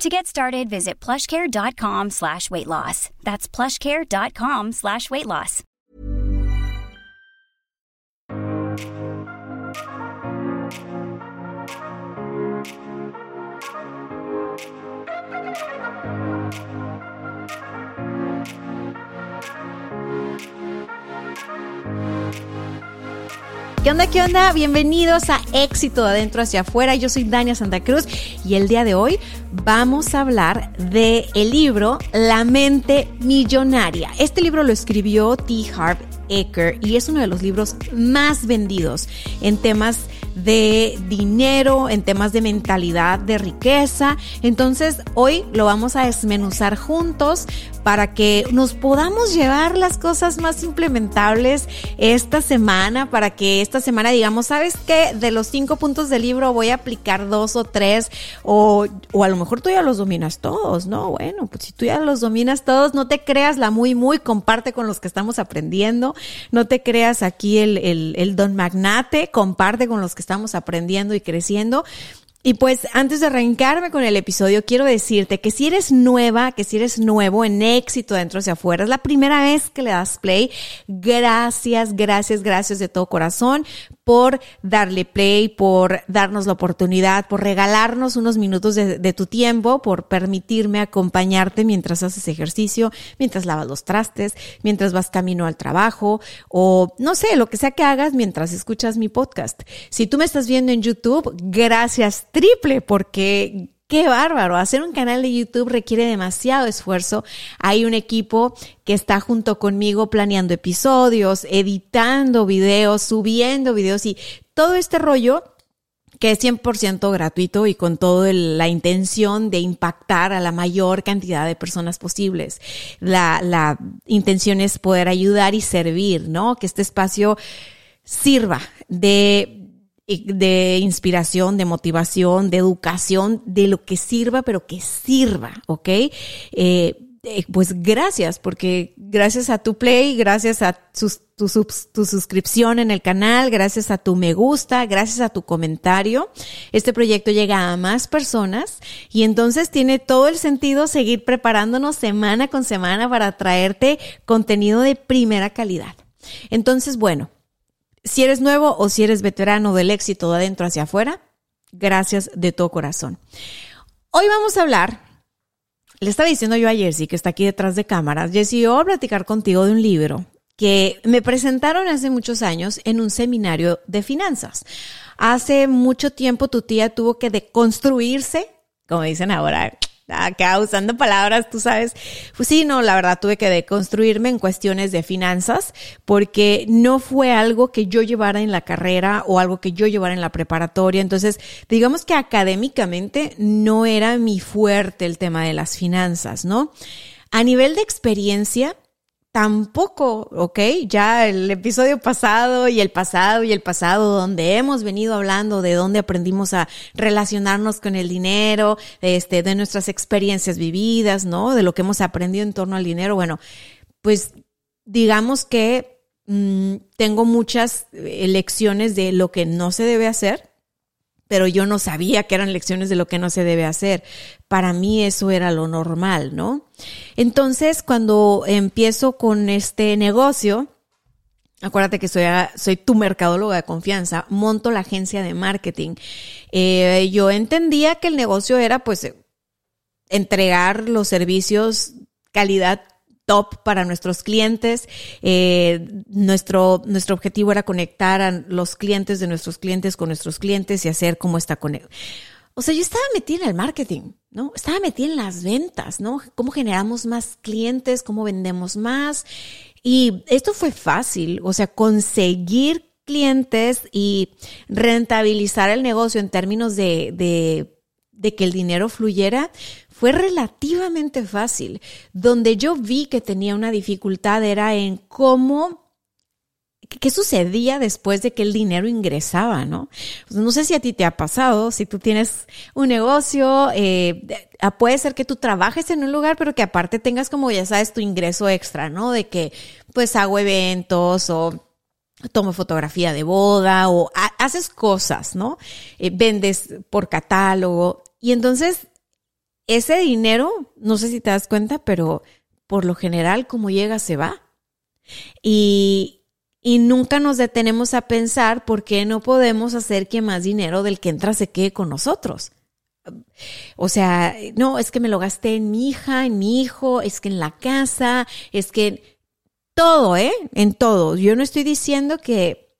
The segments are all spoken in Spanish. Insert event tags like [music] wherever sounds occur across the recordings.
To get started, visit plushcare.com slash weight loss. That's plushcare.com slash weight loss. ¿Qué onda? ¿Qué onda? Bienvenidos a Éxito de Adentro hacia Afuera. Yo soy Dania Santa Cruz y el día de hoy vamos a hablar de el libro La mente millonaria. Este libro lo escribió T. Harv Eker y es uno de los libros más vendidos en temas de dinero, en temas de mentalidad, de riqueza. Entonces hoy lo vamos a desmenuzar juntos para que nos podamos llevar las cosas más implementables esta semana, para que esta semana digamos, ¿sabes qué? De los cinco puntos del libro voy a aplicar dos o tres, o, o a mejor tú ya los dominas todos, ¿no? Bueno, pues si tú ya los dominas todos, no te creas la muy, muy, comparte con los que estamos aprendiendo, no te creas aquí el, el, don magnate, comparte con los que estamos aprendiendo y creciendo. Y pues antes de arrancarme con el episodio, quiero decirte que si eres nueva, que si eres nuevo en éxito dentro hacia afuera, es la primera vez que le das play, gracias, gracias, gracias de todo corazón por darle play, por darnos la oportunidad, por regalarnos unos minutos de, tu tiempo, por permitirme acompañarte mientras haces ejercicio, mientras lavas los trastes, mientras vas camino al trabajo o no sé, lo que sea que hagas mientras escuchas mi podcast. Si tú me estás viendo en YouTube, gracias triple porque Qué bárbaro. Hacer un canal de YouTube requiere demasiado esfuerzo. Hay un equipo que está junto conmigo planeando episodios, editando videos, subiendo videos y todo este rollo que es 100% gratuito y con toda la intención de impactar a la mayor cantidad de personas posibles. La, la intención es poder ayudar y servir, ¿no? Que este espacio sirva de de inspiración, de motivación, de educación, de lo que sirva, pero que sirva, ¿ok? Eh, eh, pues gracias, porque gracias a tu play, gracias a sus, tu, tu, suscripción en el canal, gracias a tu me gusta, gracias a tu comentario, este proyecto llega a más personas y entonces tiene todo el sentido seguir preparándonos semana con semana para traerte contenido de primera calidad. Entonces, bueno, si eres nuevo o si eres veterano del éxito de adentro hacia afuera, gracias de todo corazón. Hoy vamos a hablar, le estaba diciendo yo a Jessie que está aquí detrás de cámaras, Jessie, yo voy a platicar contigo de un libro que me presentaron hace muchos años en un seminario de finanzas. Hace mucho tiempo tu tía tuvo que deconstruirse, como dicen ahora, acá usando palabras, tú sabes. Pues sí, no, la verdad tuve que deconstruirme en cuestiones de finanzas porque no fue algo que yo llevara en la carrera o algo que yo llevara en la preparatoria. Entonces, digamos que académicamente no era mi fuerte el tema de las finanzas, ¿no? A nivel de experiencia, tampoco, ¿ok? Ya el episodio pasado y el pasado y el pasado, donde hemos venido hablando de dónde aprendimos a relacionarnos con el dinero, este, de nuestras experiencias vividas, ¿no? De lo que hemos aprendido en torno al dinero. Bueno, pues digamos que mmm, tengo muchas eh, lecciones de lo que no se debe hacer pero yo no sabía que eran lecciones de lo que no se debe hacer. Para mí eso era lo normal, ¿no? Entonces, cuando empiezo con este negocio, acuérdate que soy, soy tu mercadóloga de confianza, monto la agencia de marketing. Eh, yo entendía que el negocio era pues entregar los servicios calidad top para nuestros clientes. Eh, nuestro, nuestro objetivo era conectar a los clientes de nuestros clientes con nuestros clientes y hacer como esta conexión. O sea, yo estaba metida en el marketing, ¿no? Estaba metida en las ventas, ¿no? Cómo generamos más clientes, cómo vendemos más. Y esto fue fácil, o sea, conseguir clientes y rentabilizar el negocio en términos de, de de que el dinero fluyera fue relativamente fácil. Donde yo vi que tenía una dificultad era en cómo qué sucedía después de que el dinero ingresaba, ¿no? Pues no sé si a ti te ha pasado, si tú tienes un negocio, eh, ah, puede ser que tú trabajes en un lugar, pero que aparte tengas como, ya sabes, tu ingreso extra, ¿no? De que pues hago eventos o tomo fotografía de boda o haces cosas, ¿no? Eh, vendes por catálogo. Y entonces, ese dinero, no sé si te das cuenta, pero por lo general, como llega, se va. Y, y nunca nos detenemos a pensar por qué no podemos hacer que más dinero del que entra se quede con nosotros. O sea, no, es que me lo gasté en mi hija, en mi hijo, es que en la casa, es que todo, ¿eh? En todo. Yo no estoy diciendo que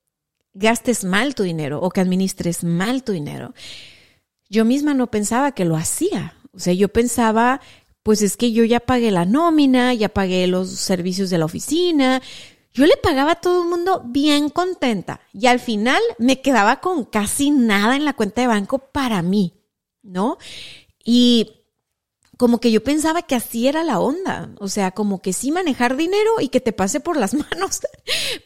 gastes mal tu dinero o que administres mal tu dinero. Yo misma no pensaba que lo hacía. O sea, yo pensaba, pues es que yo ya pagué la nómina, ya pagué los servicios de la oficina, yo le pagaba a todo el mundo bien contenta y al final me quedaba con casi nada en la cuenta de banco para mí, ¿no? Y como que yo pensaba que así era la onda, o sea, como que sí manejar dinero y que te pase por las [laughs] manos,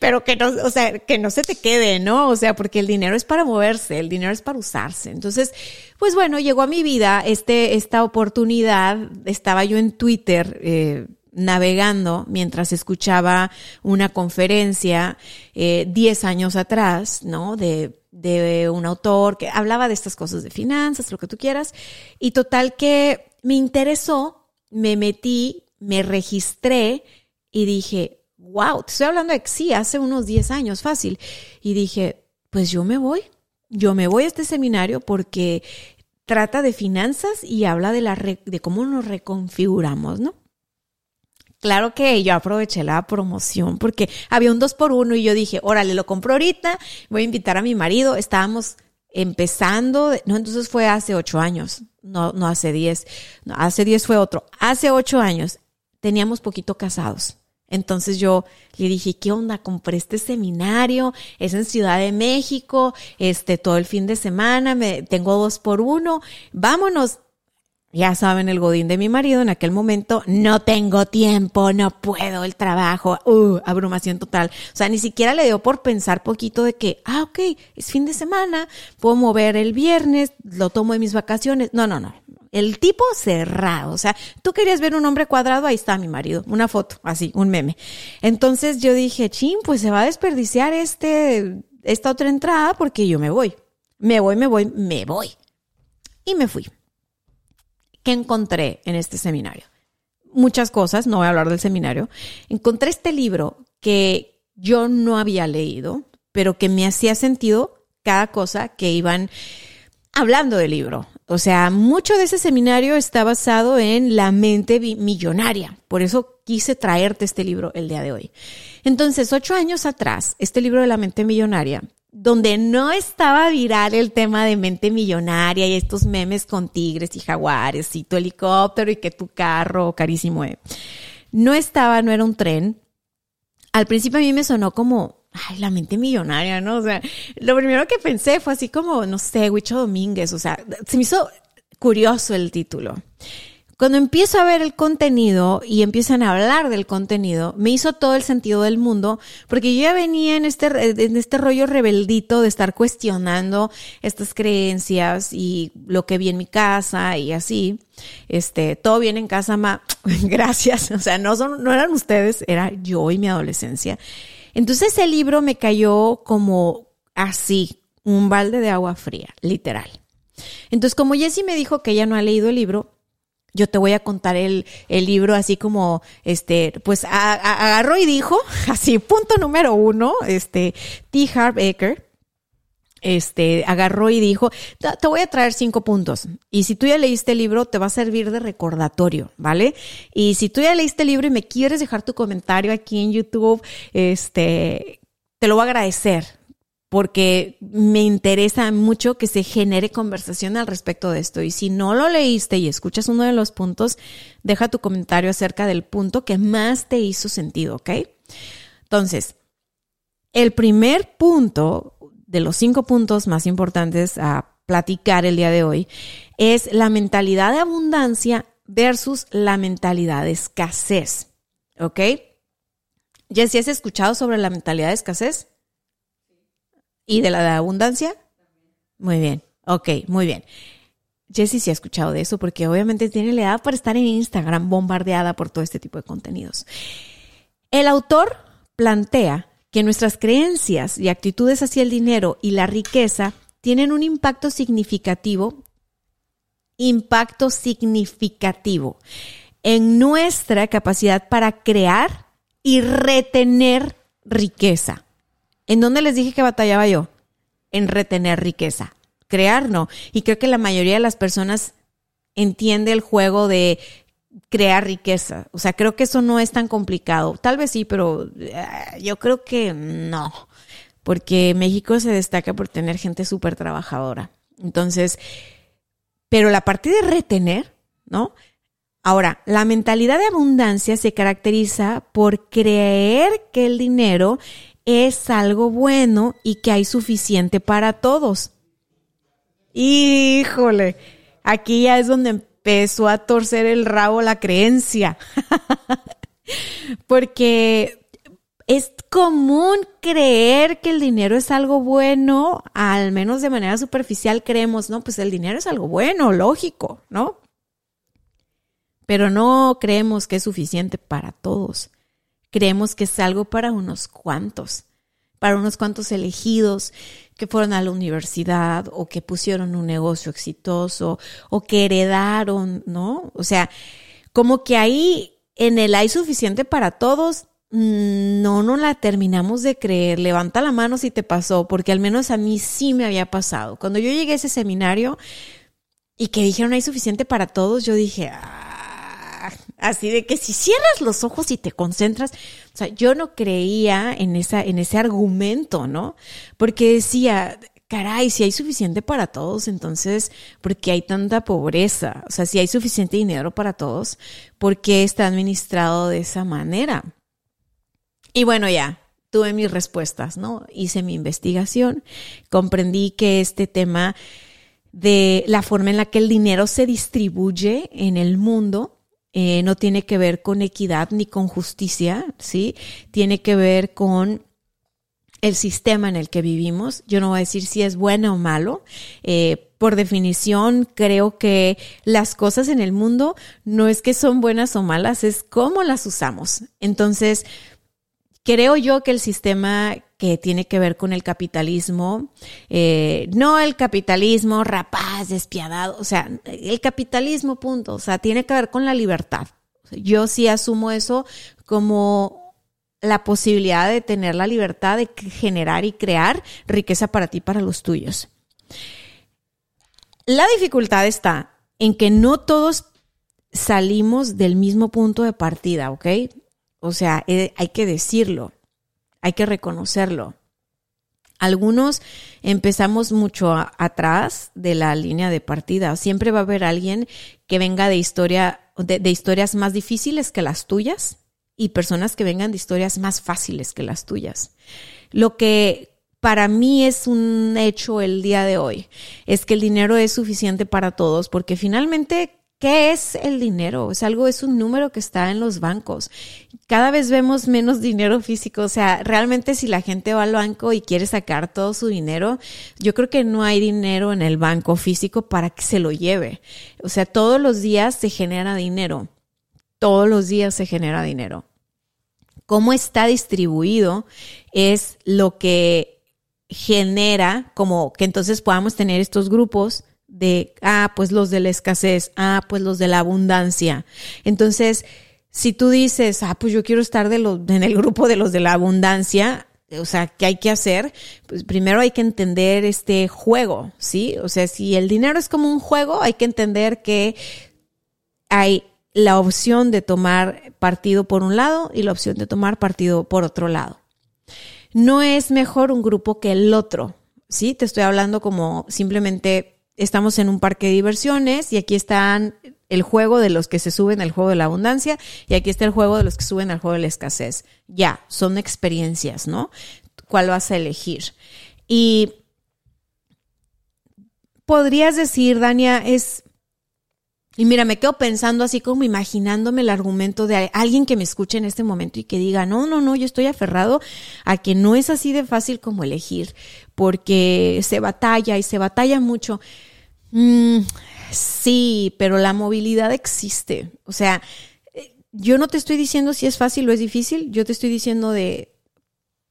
pero que no, o sea, que no se te quede, ¿no? O sea, porque el dinero es para moverse, el dinero es para usarse. Entonces, pues bueno, llegó a mi vida este, esta oportunidad, estaba yo en Twitter, eh, navegando mientras escuchaba una conferencia 10 eh, años atrás, ¿no? De, de un autor que hablaba de estas cosas de finanzas, lo que tú quieras. Y total que me interesó, me metí, me registré y dije, wow, te estoy hablando de sí, hace unos 10 años, fácil. Y dije, pues yo me voy, yo me voy a este seminario porque trata de finanzas y habla de, la de cómo nos reconfiguramos, ¿no? Claro que yo aproveché la promoción porque había un dos por uno y yo dije, órale, lo compro ahorita, voy a invitar a mi marido. Estábamos empezando, no, entonces fue hace ocho años, no, no hace diez, no, hace diez fue otro. Hace ocho años teníamos poquito casados. Entonces yo le dije, ¿qué onda? Compré este seminario, es en Ciudad de México, este, todo el fin de semana, me, tengo dos por uno, vámonos. Ya saben, el godín de mi marido en aquel momento, no tengo tiempo, no puedo, el trabajo, uh, abrumación total. O sea, ni siquiera le dio por pensar poquito de que, ah, ok, es fin de semana, puedo mover el viernes, lo tomo en mis vacaciones. No, no, no. El tipo cerrado. O sea, tú querías ver un hombre cuadrado, ahí está mi marido, una foto, así, un meme. Entonces yo dije, chin, pues se va a desperdiciar este, esta otra entrada porque yo me voy. Me voy, me voy, me voy. Y me fui. ¿Qué encontré en este seminario? Muchas cosas, no voy a hablar del seminario. Encontré este libro que yo no había leído, pero que me hacía sentido cada cosa que iban hablando del libro. O sea, mucho de ese seminario está basado en la mente millonaria. Por eso quise traerte este libro el día de hoy. Entonces, ocho años atrás, este libro de la mente millonaria donde no estaba viral el tema de mente millonaria y estos memes con tigres y jaguares y tu helicóptero y que tu carro carísimo. Eh. No estaba, no era un tren. Al principio a mí me sonó como, ay, la mente millonaria, ¿no? O sea, lo primero que pensé fue así como, no sé, Huicho Domínguez, o sea, se me hizo curioso el título. Cuando empiezo a ver el contenido y empiezan a hablar del contenido, me hizo todo el sentido del mundo, porque yo ya venía en este, en este rollo rebeldito de estar cuestionando estas creencias y lo que vi en mi casa y así. Este, todo bien en casa, ma, [laughs] gracias. O sea, no son, no eran ustedes, era yo y mi adolescencia. Entonces el libro me cayó como así, un balde de agua fría, literal. Entonces, como Jessie me dijo que ella no ha leído el libro, yo te voy a contar el, el libro así como, este, pues agarró y dijo, [laughs] así, punto número uno, este, T. Harv este, agarró y dijo, te voy a traer cinco puntos. Y si tú ya leíste el libro, te va a servir de recordatorio, ¿vale? Y si tú ya leíste el libro y me quieres dejar tu comentario aquí en YouTube, este, te lo voy a agradecer, porque me interesa mucho que se genere conversación al respecto de esto. Y si no lo leíste y escuchas uno de los puntos, deja tu comentario acerca del punto que más te hizo sentido, ¿ok? Entonces, el primer punto de los cinco puntos más importantes a platicar el día de hoy es la mentalidad de abundancia versus la mentalidad de escasez. ¿Ok? Jessy, ¿has escuchado sobre la mentalidad de escasez? ¿Y de la de abundancia? Muy bien. Ok, muy bien. Jessie sí ha escuchado de eso porque obviamente tiene la edad para estar en Instagram bombardeada por todo este tipo de contenidos. El autor plantea que nuestras creencias y actitudes hacia el dinero y la riqueza tienen un impacto significativo, impacto significativo en nuestra capacidad para crear y retener riqueza. ¿En dónde les dije que batallaba yo? En retener riqueza crear no. Y creo que la mayoría de las personas entiende el juego de crear riqueza. O sea, creo que eso no es tan complicado. Tal vez sí, pero eh, yo creo que no. Porque México se destaca por tener gente súper trabajadora. Entonces, pero la parte de retener, ¿no? Ahora, la mentalidad de abundancia se caracteriza por creer que el dinero es algo bueno y que hay suficiente para todos. Híjole, aquí ya es donde empezó a torcer el rabo la creencia. [laughs] Porque es común creer que el dinero es algo bueno, al menos de manera superficial creemos, no, pues el dinero es algo bueno, lógico, ¿no? Pero no creemos que es suficiente para todos. Creemos que es algo para unos cuantos, para unos cuantos elegidos que fueron a la universidad o que pusieron un negocio exitoso o que heredaron, ¿no? O sea, como que ahí en el hay suficiente para todos, mm, no, no la terminamos de creer. Levanta la mano si te pasó, porque al menos a mí sí me había pasado. Cuando yo llegué a ese seminario y que dijeron hay suficiente para todos, yo dije, ah, así de que si cierras los ojos y te concentras, o sea, yo no creía en esa en ese argumento, ¿no? Porque decía, caray, si hay suficiente para todos, entonces, ¿por qué hay tanta pobreza? O sea, si hay suficiente dinero para todos, ¿por qué está administrado de esa manera? Y bueno, ya, tuve mis respuestas, ¿no? Hice mi investigación, comprendí que este tema de la forma en la que el dinero se distribuye en el mundo eh, no tiene que ver con equidad ni con justicia, ¿sí? Tiene que ver con el sistema en el que vivimos. Yo no voy a decir si es bueno o malo. Eh, por definición, creo que las cosas en el mundo no es que son buenas o malas, es cómo las usamos. Entonces, creo yo que el sistema tiene que ver con el capitalismo, eh, no el capitalismo rapaz, despiadado, o sea, el capitalismo punto, o sea, tiene que ver con la libertad. Yo sí asumo eso como la posibilidad de tener la libertad de generar y crear riqueza para ti, para los tuyos. La dificultad está en que no todos salimos del mismo punto de partida, ¿ok? O sea, eh, hay que decirlo hay que reconocerlo. Algunos empezamos mucho atrás de la línea de partida. Siempre va a haber alguien que venga de historia, de, historias más difíciles que las tuyas y personas que vengan de historias más fáciles que las tuyas. Lo que para mí es un hecho el día de hoy es que el dinero es suficiente para todos porque finalmente ¿Qué es el dinero? Es algo, es un número que está en los bancos. Cada vez vemos menos dinero físico. O sea, realmente si la gente va al banco y quiere sacar todo su dinero, yo creo que no hay dinero en el banco físico para que se lo lleve. O sea, todos los días se genera dinero. Todos los días se genera dinero. Cómo está distribuido es lo que genera como que entonces podamos tener estos grupos de, ah, pues los de la escasez, ah, pues los de la abundancia. Entonces, si tú dices, ah, pues yo quiero estar de los, en el grupo de los de la abundancia, o sea, ¿qué hay que hacer? Pues primero hay que entender este juego, ¿sí? O sea, si el dinero es como un juego, hay que entender que hay la opción de tomar partido por un lado y la opción de tomar partido por otro lado. No es mejor un grupo que el otro, ¿sí? Te estoy hablando como simplemente estamos en un parque de diversiones y aquí están el juego de los que se suben al juego de la abundancia y aquí está el juego de los que suben al juego de la escasez. Ya, son experiencias, ¿no? ¿Cuál vas a elegir? Y podrías decir, Dania, es... Y mira, me quedo pensando así como imaginándome el argumento de alguien que me escuche en este momento y que diga, no, no, no, yo estoy aferrado a que no es así de fácil como elegir, porque se batalla y se batalla mucho. Mm, sí, pero la movilidad existe. O sea, yo no te estoy diciendo si es fácil o es difícil, yo te estoy diciendo de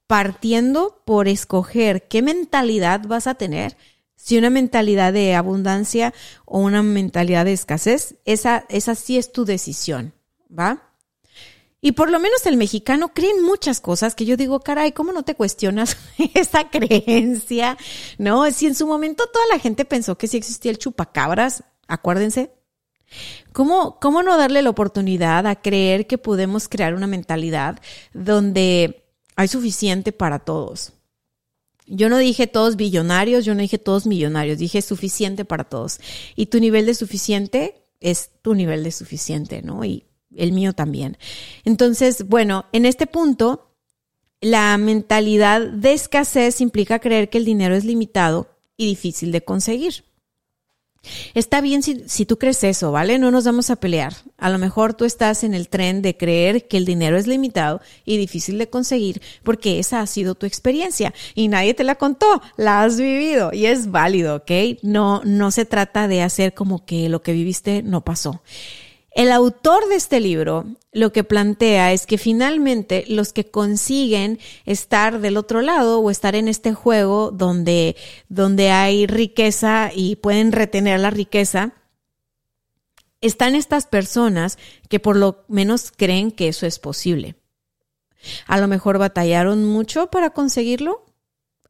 partiendo por escoger qué mentalidad vas a tener, si una mentalidad de abundancia o una mentalidad de escasez, esa, esa sí es tu decisión, ¿va? Y por lo menos el mexicano cree en muchas cosas que yo digo, caray, ¿cómo no te cuestionas [laughs] esa creencia? No, si en su momento toda la gente pensó que sí existía el chupacabras, acuérdense, ¿Cómo, ¿Cómo no darle la oportunidad a creer que podemos crear una mentalidad donde hay suficiente para todos? Yo no dije todos billonarios, yo no dije todos millonarios, dije suficiente para todos. Y tu nivel de suficiente es tu nivel de suficiente, ¿no? Y el mío también. Entonces, bueno, en este punto, la mentalidad de escasez implica creer que el dinero es limitado y difícil de conseguir. Está bien si, si, tú crees eso, ¿vale? No nos vamos a pelear. A lo mejor tú estás en el tren de creer que el dinero es limitado y difícil de conseguir porque esa ha sido tu experiencia y nadie te la contó, la has vivido y es válido, ¿ok? No, no se trata de hacer como que lo que viviste no pasó. El autor de este libro lo que plantea es que finalmente los que consiguen estar del otro lado o estar en este juego donde, donde hay riqueza y pueden retener la riqueza, están estas personas que por lo menos creen que eso es posible. A lo mejor batallaron mucho para conseguirlo,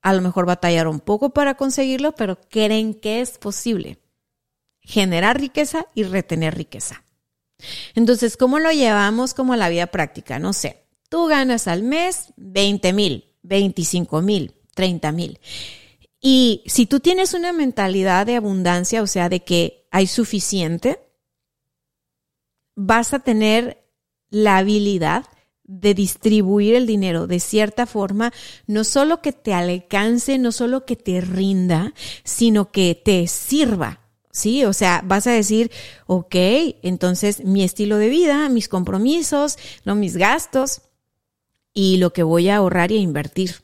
a lo mejor batallaron poco para conseguirlo, pero creen que es posible generar riqueza y retener riqueza. Entonces, ¿cómo lo llevamos como a la vida práctica? No sé, tú ganas al mes 20 mil, 25 mil, 30 mil. Y si tú tienes una mentalidad de abundancia, o sea, de que hay suficiente, vas a tener la habilidad de distribuir el dinero de cierta forma, no solo que te alcance, no solo que te rinda, sino que te sirva Sí, o sea, vas a decir, ok, entonces mi estilo de vida, mis compromisos, no mis gastos y lo que voy a ahorrar y a invertir.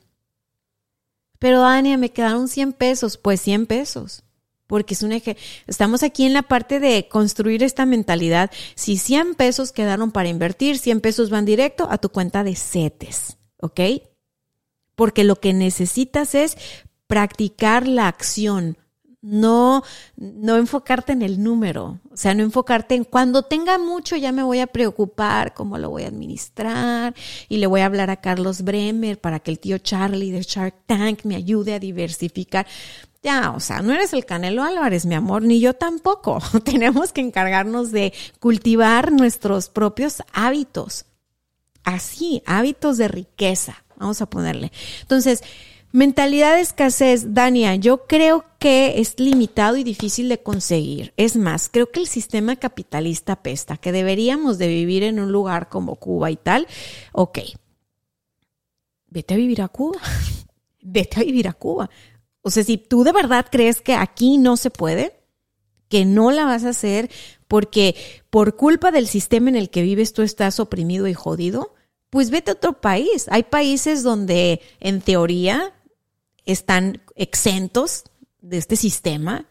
Pero Dania, me quedaron 100 pesos, pues 100 pesos. Porque es un eje. Estamos aquí en la parte de construir esta mentalidad. Si 100 pesos quedaron para invertir, 100 pesos van directo a tu cuenta de CETES, ¿ok? Porque lo que necesitas es practicar la acción, no, no enfocarte en el número, o sea, no enfocarte en cuando tenga mucho ya me voy a preocupar cómo lo voy a administrar y le voy a hablar a Carlos Bremer para que el tío Charlie de Shark Tank me ayude a diversificar. Ya, o sea, no eres el Canelo Álvarez, mi amor, ni yo tampoco. [laughs] Tenemos que encargarnos de cultivar nuestros propios hábitos. Así, hábitos de riqueza, vamos a ponerle. Entonces, Mentalidad de escasez, Dania, yo creo que es limitado y difícil de conseguir. Es más, creo que el sistema capitalista pesta, que deberíamos de vivir en un lugar como Cuba y tal. Ok, vete a vivir a Cuba, [laughs] vete a vivir a Cuba. O sea, si tú de verdad crees que aquí no se puede, que no la vas a hacer porque por culpa del sistema en el que vives tú estás oprimido y jodido, pues vete a otro país. Hay países donde en teoría están exentos de este sistema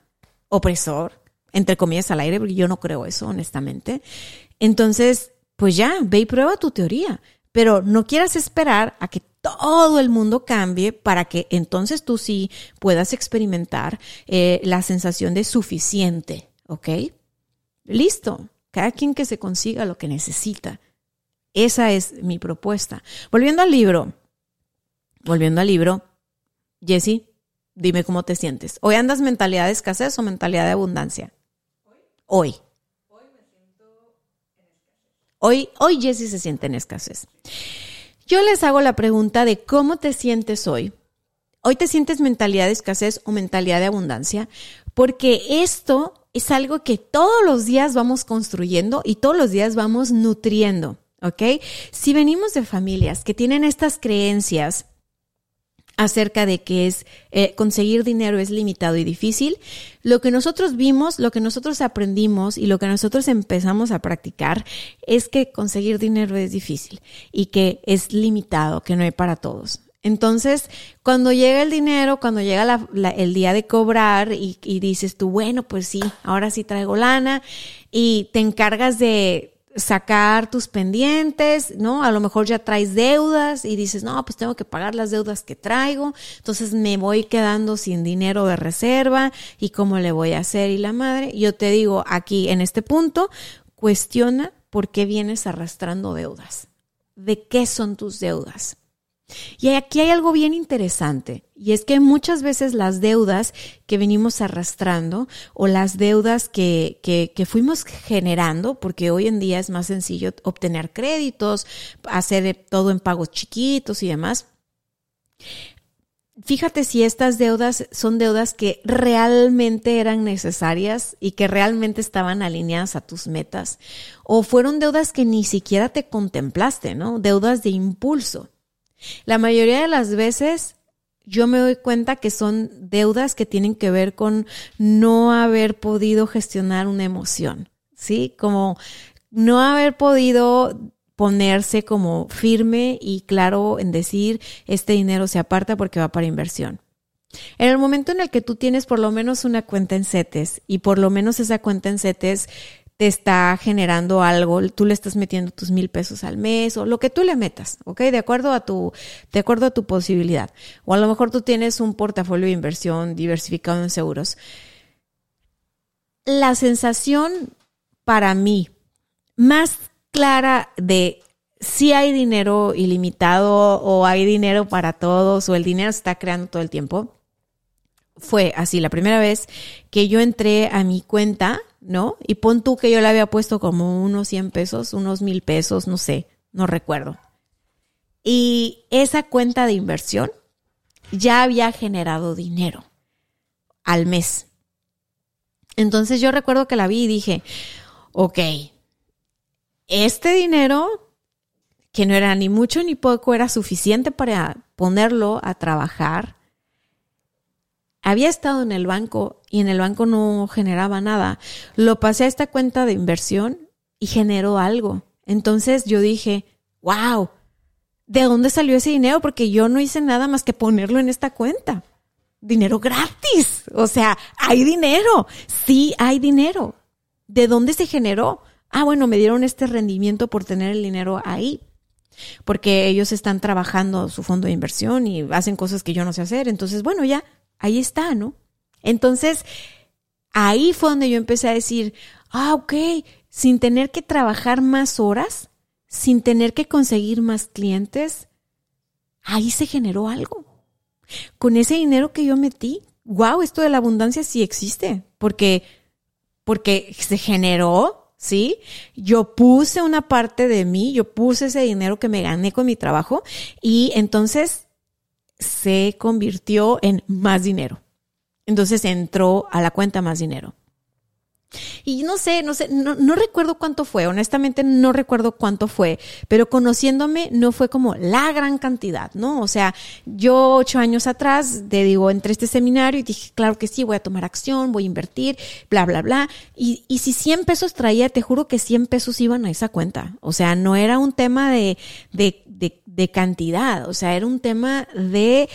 opresor, entre comillas al aire, porque yo no creo eso, honestamente. Entonces, pues ya, ve y prueba tu teoría, pero no quieras esperar a que todo el mundo cambie para que entonces tú sí puedas experimentar eh, la sensación de suficiente, ¿ok? Listo, cada quien que se consiga lo que necesita. Esa es mi propuesta. Volviendo al libro, volviendo al libro, Jesse, dime cómo te sientes. ¿Hoy andas mentalidad de escasez o mentalidad de abundancia? Hoy. Hoy. me siento. Hoy, hoy Jesse se siente en escasez. Yo les hago la pregunta de cómo te sientes hoy. ¿Hoy te sientes mentalidad de escasez o mentalidad de abundancia? Porque esto es algo que todos los días vamos construyendo y todos los días vamos nutriendo, ¿ok? Si venimos de familias que tienen estas creencias acerca de que es eh, conseguir dinero es limitado y difícil. Lo que nosotros vimos, lo que nosotros aprendimos y lo que nosotros empezamos a practicar es que conseguir dinero es difícil y que es limitado, que no hay para todos. Entonces, cuando llega el dinero, cuando llega el día de cobrar y, y dices tú, bueno, pues sí, ahora sí traigo lana y te encargas de sacar tus pendientes, ¿no? A lo mejor ya traes deudas y dices, no, pues tengo que pagar las deudas que traigo, entonces me voy quedando sin dinero de reserva y cómo le voy a hacer y la madre. Yo te digo aquí en este punto, cuestiona por qué vienes arrastrando deudas. ¿De qué son tus deudas? Y aquí hay algo bien interesante, y es que muchas veces las deudas que venimos arrastrando o las deudas que, que, que, fuimos generando, porque hoy en día es más sencillo obtener créditos, hacer todo en pagos chiquitos y demás, fíjate si estas deudas son deudas que realmente eran necesarias y que realmente estaban alineadas a tus metas, o fueron deudas que ni siquiera te contemplaste, ¿no? Deudas de impulso. La mayoría de las veces yo me doy cuenta que son deudas que tienen que ver con no haber podido gestionar una emoción, ¿sí? Como no haber podido ponerse como firme y claro en decir, este dinero se aparta porque va para inversión. En el momento en el que tú tienes por lo menos una cuenta en CETES y por lo menos esa cuenta en CETES te está generando algo, tú le estás metiendo tus mil pesos al mes o lo que tú le metas, ¿ok? De acuerdo a tu, de acuerdo a tu posibilidad. O a lo mejor tú tienes un portafolio de inversión diversificado en seguros. La sensación para mí más clara de si hay dinero ilimitado o hay dinero para todos o el dinero se está creando todo el tiempo fue así la primera vez que yo entré a mi cuenta ¿no? Y pon tú que yo le había puesto como unos 100 pesos, unos mil pesos, no sé, no recuerdo. Y esa cuenta de inversión ya había generado dinero al mes. Entonces yo recuerdo que la vi y dije, ok, este dinero, que no era ni mucho ni poco, era suficiente para ponerlo a trabajar había estado en el banco y en el banco no generaba nada. Lo pasé a esta cuenta de inversión y generó algo. Entonces yo dije, wow, ¿de dónde salió ese dinero? Porque yo no hice nada más que ponerlo en esta cuenta. Dinero gratis. O sea, hay dinero. Sí, hay dinero. ¿De dónde se generó? Ah, bueno, me dieron este rendimiento por tener el dinero ahí. Porque ellos están trabajando su fondo de inversión y hacen cosas que yo no sé hacer. Entonces, bueno, ya ahí está, ¿no? Entonces, ahí fue donde yo empecé a decir, ah, ok, sin tener que trabajar más horas, sin tener que conseguir más clientes, ahí se generó algo. Con ese dinero que yo metí, wow, esto de la abundancia sí existe, porque, porque se generó, ¿sí? Yo puse una parte de mí, yo puse ese dinero que me gané con mi trabajo y entonces se convirtió en más dinero. Entonces entró a la cuenta más dinero. Y no sé, no sé, no, recuerdo cuánto fue, honestamente no recuerdo cuánto fue, pero conociéndome no fue como la gran cantidad, ¿no? O sea, yo ocho años atrás, te digo, entré este seminario y dije, claro que sí, voy a tomar acción, voy a invertir, bla, bla, bla. Y, y si 100 pesos traía, te juro que 100 pesos iban a esa cuenta. O sea, no era un tema de, de, de, cantidad, o sea, era un tema de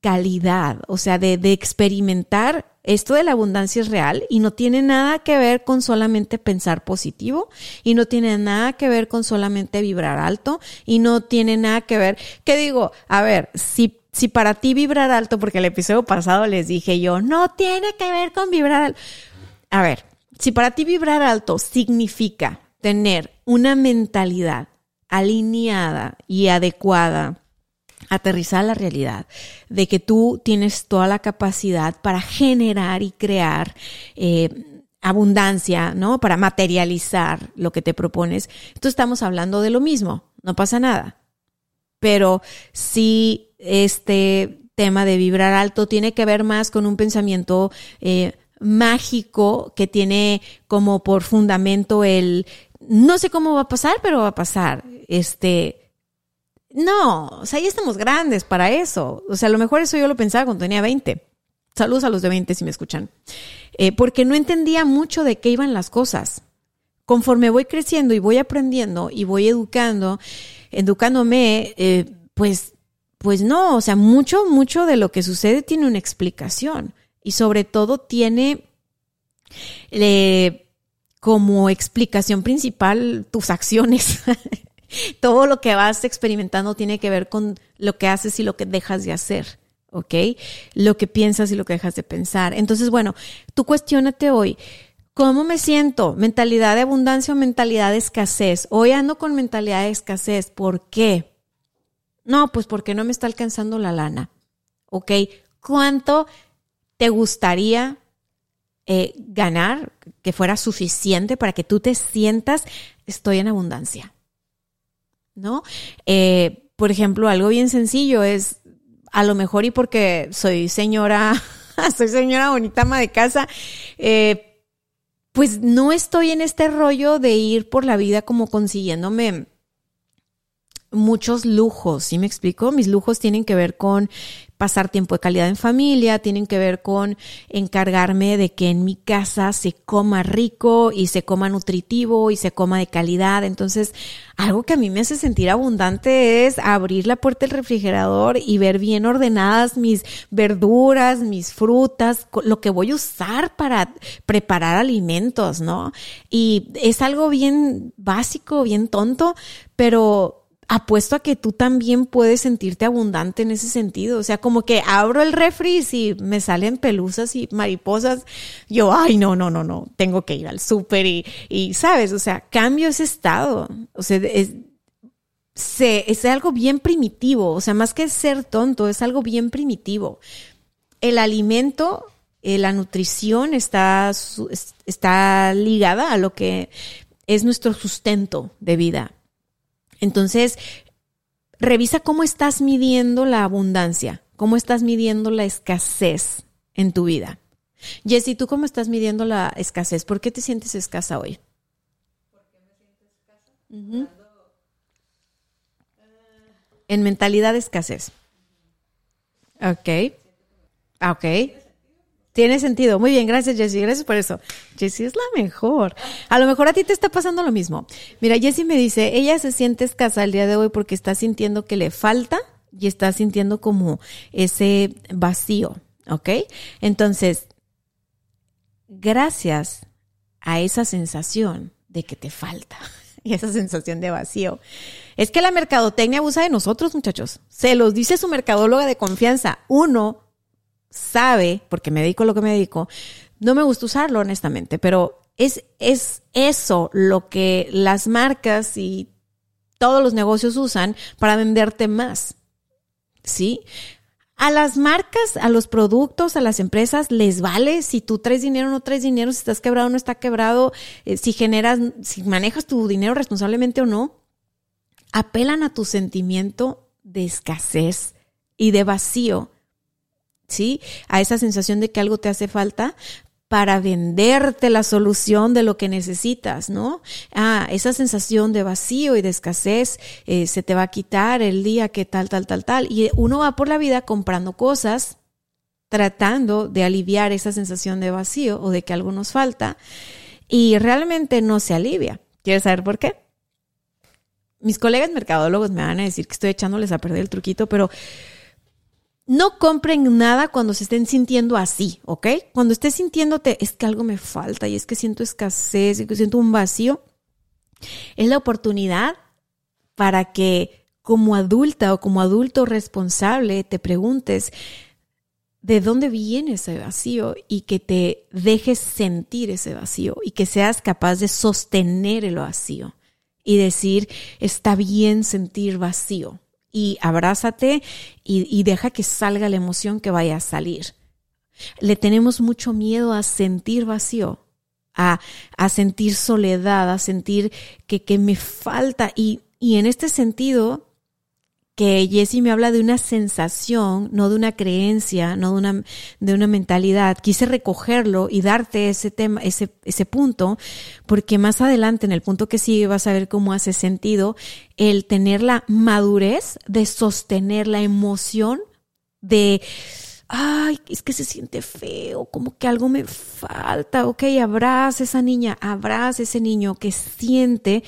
calidad, o sea, de, de experimentar esto de la abundancia es real y no tiene nada que ver con solamente pensar positivo y no tiene nada que ver con solamente vibrar alto y no tiene nada que ver, ¿qué digo? A ver, si, si para ti vibrar alto, porque el episodio pasado les dije yo, no tiene que ver con vibrar alto. A ver, si para ti vibrar alto significa tener una mentalidad alineada y adecuada aterrizar la realidad de que tú tienes toda la capacidad para generar y crear eh, abundancia, ¿no? Para materializar lo que te propones. Entonces estamos hablando de lo mismo, no pasa nada. Pero si este tema de vibrar alto tiene que ver más con un pensamiento eh, mágico que tiene como por fundamento el no sé cómo va a pasar, pero va a pasar. Este, No, o sea, ya estamos grandes para eso. O sea, a lo mejor eso yo lo pensaba cuando tenía 20. Saludos a los de 20 si me escuchan. Eh, porque no entendía mucho de qué iban las cosas. Conforme voy creciendo y voy aprendiendo y voy educando, educándome, eh, pues, pues no, o sea, mucho, mucho de lo que sucede tiene una explicación y sobre todo tiene eh, como explicación principal tus acciones. [laughs] todo lo que vas experimentando tiene que ver con lo que haces y lo que dejas de hacer. ¿ok? Lo que piensas y lo que dejas de pensar. Entonces, bueno, tú cuestionate hoy, ¿cómo me siento? ¿Mentalidad de abundancia o mentalidad de escasez? Hoy ando con mentalidad de escasez. ¿Por qué? No, pues porque no me está alcanzando la lana. ¿Ok? ¿Cuánto te gustaría eh, ganar que fuera suficiente para que tú te sientas, estoy en abundancia? ¿No? Eh, por ejemplo, algo bien sencillo es, a lo mejor y porque soy señora, [laughs] soy señora bonita ama de casa, eh, pues no estoy en este rollo de ir por la vida como consiguiéndome muchos lujos, ¿sí me explico? Mis lujos tienen que ver con pasar tiempo de calidad en familia, tienen que ver con encargarme de que en mi casa se coma rico y se coma nutritivo y se coma de calidad. Entonces, algo que a mí me hace sentir abundante es abrir la puerta del refrigerador y ver bien ordenadas mis verduras, mis frutas, lo que voy a usar para preparar alimentos, ¿no? Y es algo bien básico, bien tonto, pero apuesto a que tú también puedes sentirte abundante en ese sentido. O sea, como que abro el refri y si me salen pelusas y mariposas, yo, ay, no, no, no, no, tengo que ir al súper y, y, sabes, o sea, cambio ese estado. O sea, es, es algo bien primitivo. O sea, más que ser tonto, es algo bien primitivo. El alimento, eh, la nutrición está, está ligada a lo que es nuestro sustento de vida entonces, revisa cómo estás midiendo la abundancia, cómo estás midiendo la escasez en tu vida. Jessy, ¿tú cómo estás midiendo la escasez? ¿Por qué te sientes escasa hoy? ¿Por qué me siento escasa? En mentalidad de escasez. Ok. Ok. Tiene sentido. Muy bien, gracias Jessie, gracias por eso. Jessie es la mejor. A lo mejor a ti te está pasando lo mismo. Mira, Jessie me dice, ella se siente escasa el día de hoy porque está sintiendo que le falta y está sintiendo como ese vacío, ¿ok? Entonces, gracias a esa sensación de que te falta [laughs] y esa sensación de vacío. Es que la mercadotecnia abusa de nosotros, muchachos. Se los dice su mercadóloga de confianza. Uno sabe, porque me dedico a lo que me dedico, no me gusta usarlo honestamente, pero es, es eso lo que las marcas y todos los negocios usan para venderte más. ¿Sí? A las marcas, a los productos, a las empresas les vale si tú traes dinero o no traes dinero, si estás quebrado o no está quebrado, eh, si generas, si manejas tu dinero responsablemente o no. Apelan a tu sentimiento de escasez y de vacío ¿sí? A esa sensación de que algo te hace falta para venderte la solución de lo que necesitas, ¿no? Ah, esa sensación de vacío y de escasez eh, se te va a quitar el día que tal, tal, tal, tal. Y uno va por la vida comprando cosas, tratando de aliviar esa sensación de vacío o de que algo nos falta, y realmente no se alivia. ¿Quieres saber por qué? Mis colegas mercadólogos me van a decir que estoy echándoles a perder el truquito, pero no compren nada cuando se estén sintiendo así, ¿ok? Cuando estés sintiéndote, es que algo me falta y es que siento escasez y que siento un vacío, es la oportunidad para que como adulta o como adulto responsable te preguntes de dónde viene ese vacío y que te dejes sentir ese vacío y que seas capaz de sostener el vacío y decir, está bien sentir vacío y abrázate y, deja que salga la emoción que vaya a salir. Le tenemos mucho miedo a sentir vacío, a, a sentir soledad, a sentir que, que me falta. Y, y en este sentido, que Jessie me habla de una sensación, no de una creencia, no de una, de una mentalidad. Quise recogerlo y darte ese tema, ese, ese punto, porque más adelante, en el punto que sigue, vas a ver cómo hace sentido el tener la madurez de sostener la emoción de, ay, es que se siente feo, como que algo me falta, ok, abraza esa niña, abraza ese niño que siente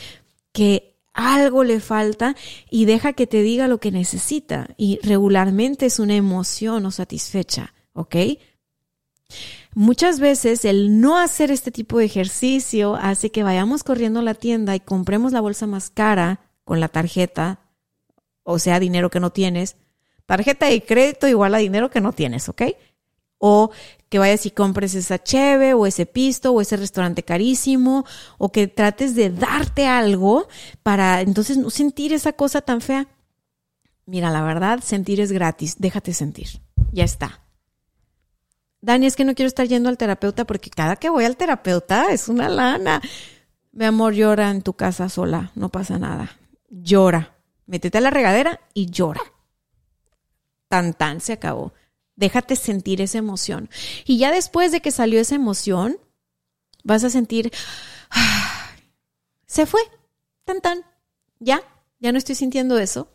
que algo le falta y deja que te diga lo que necesita. Y regularmente es una emoción no satisfecha, ¿ok? Muchas veces el no hacer este tipo de ejercicio hace que vayamos corriendo a la tienda y compremos la bolsa más cara con la tarjeta, o sea, dinero que no tienes. Tarjeta de crédito igual a dinero que no tienes, ¿ok? O que vayas y compres esa cheve o ese pisto o ese restaurante carísimo o que trates de darte algo para entonces no sentir esa cosa tan fea. Mira, la verdad, sentir es gratis, déjate sentir. Ya está. Dani, es que no quiero estar yendo al terapeuta porque cada que voy al terapeuta es una lana. Mi amor, llora en tu casa sola, no pasa nada. Llora. Métete a la regadera y llora. Tan tan se acabó. Déjate sentir esa emoción. Y ya después de que salió esa emoción, vas a sentir, [sighs] se fue, tan tan, ya, ya no estoy sintiendo eso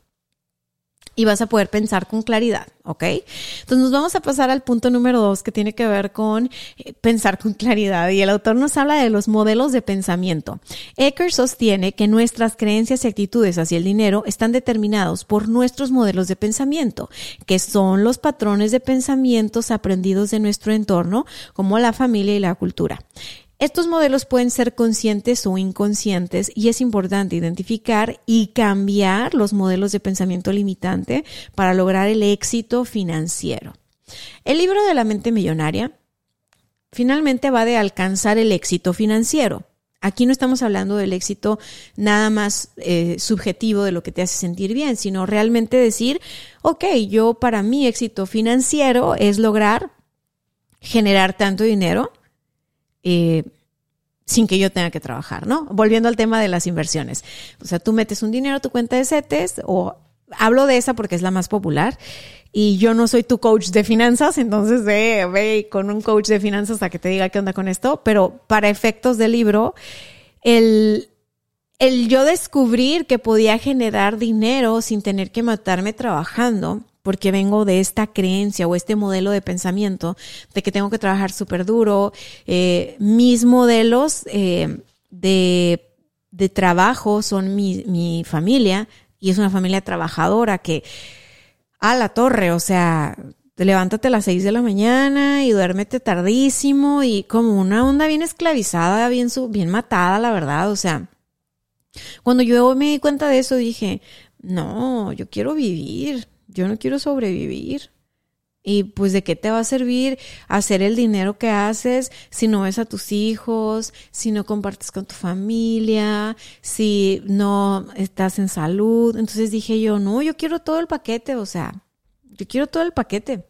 y vas a poder pensar con claridad, ¿ok? Entonces nos vamos a pasar al punto número dos que tiene que ver con eh, pensar con claridad y el autor nos habla de los modelos de pensamiento. Ecker sostiene que nuestras creencias y actitudes hacia el dinero están determinados por nuestros modelos de pensamiento, que son los patrones de pensamientos aprendidos de nuestro entorno, como la familia y la cultura. Estos modelos pueden ser conscientes o inconscientes y es importante identificar y cambiar los modelos de pensamiento limitante para lograr el éxito financiero. El libro de la mente millonaria finalmente va de alcanzar el éxito financiero. Aquí no estamos hablando del éxito nada más eh, subjetivo de lo que te hace sentir bien, sino realmente decir, ok, yo para mi éxito financiero es lograr generar tanto dinero eh, sin que yo tenga que trabajar, ¿no? Volviendo al tema de las inversiones. O sea, tú metes un dinero a tu cuenta de CETES o hablo de esa porque es la más popular y yo no soy tu coach de finanzas, entonces ve, ve con un coach de finanzas a que te diga qué onda con esto, pero para efectos del libro, el, el yo descubrir que podía generar dinero sin tener que matarme trabajando, porque vengo de esta creencia o este modelo de pensamiento de que tengo que trabajar súper duro. Eh, mis modelos eh, de, de, trabajo son mi, mi, familia y es una familia trabajadora que a la torre, o sea, levántate a las seis de la mañana y duérmete tardísimo y como una onda bien esclavizada, bien, bien matada, la verdad, o sea. Cuando yo me di cuenta de eso dije, no, yo quiero vivir, yo no quiero sobrevivir. Y pues de qué te va a servir hacer el dinero que haces si no ves a tus hijos, si no compartes con tu familia, si no estás en salud. Entonces dije yo, no, yo quiero todo el paquete, o sea, yo quiero todo el paquete.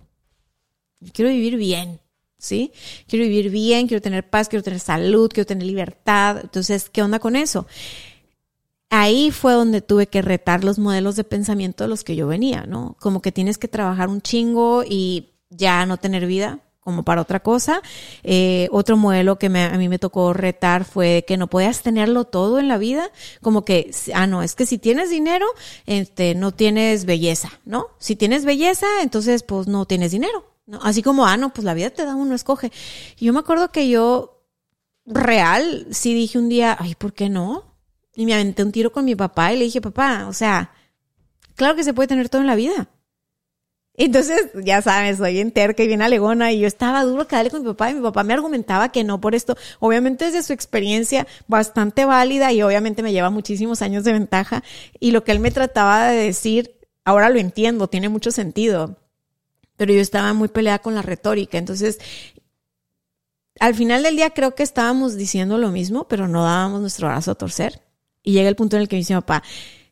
Yo quiero vivir bien, ¿sí? Quiero vivir bien, quiero tener paz, quiero tener salud, quiero tener libertad. Entonces, ¿qué onda con eso? Ahí fue donde tuve que retar los modelos de pensamiento de los que yo venía, ¿no? Como que tienes que trabajar un chingo y ya no tener vida como para otra cosa. Eh, otro modelo que a mí me tocó retar fue que no podías tenerlo todo en la vida, como que, ah, no, es que si tienes dinero, este, no tienes belleza, ¿no? Si tienes belleza, entonces pues no tienes dinero, ¿no? Así como, ah, no, pues la vida te da uno, escoge. Yo me acuerdo que yo, real, sí dije un día, ay, ¿por qué no? Y me aventé un tiro con mi papá y le dije, papá, o sea, claro que se puede tener todo en la vida. Entonces, ya sabes, soy en terca y bien alegona y yo estaba duro que con mi papá y mi papá me argumentaba que no por esto. Obviamente desde su experiencia bastante válida y obviamente me lleva muchísimos años de ventaja y lo que él me trataba de decir, ahora lo entiendo, tiene mucho sentido. Pero yo estaba muy peleada con la retórica. Entonces, al final del día creo que estábamos diciendo lo mismo, pero no dábamos nuestro brazo a torcer. Y llega el punto en el que me dice papá,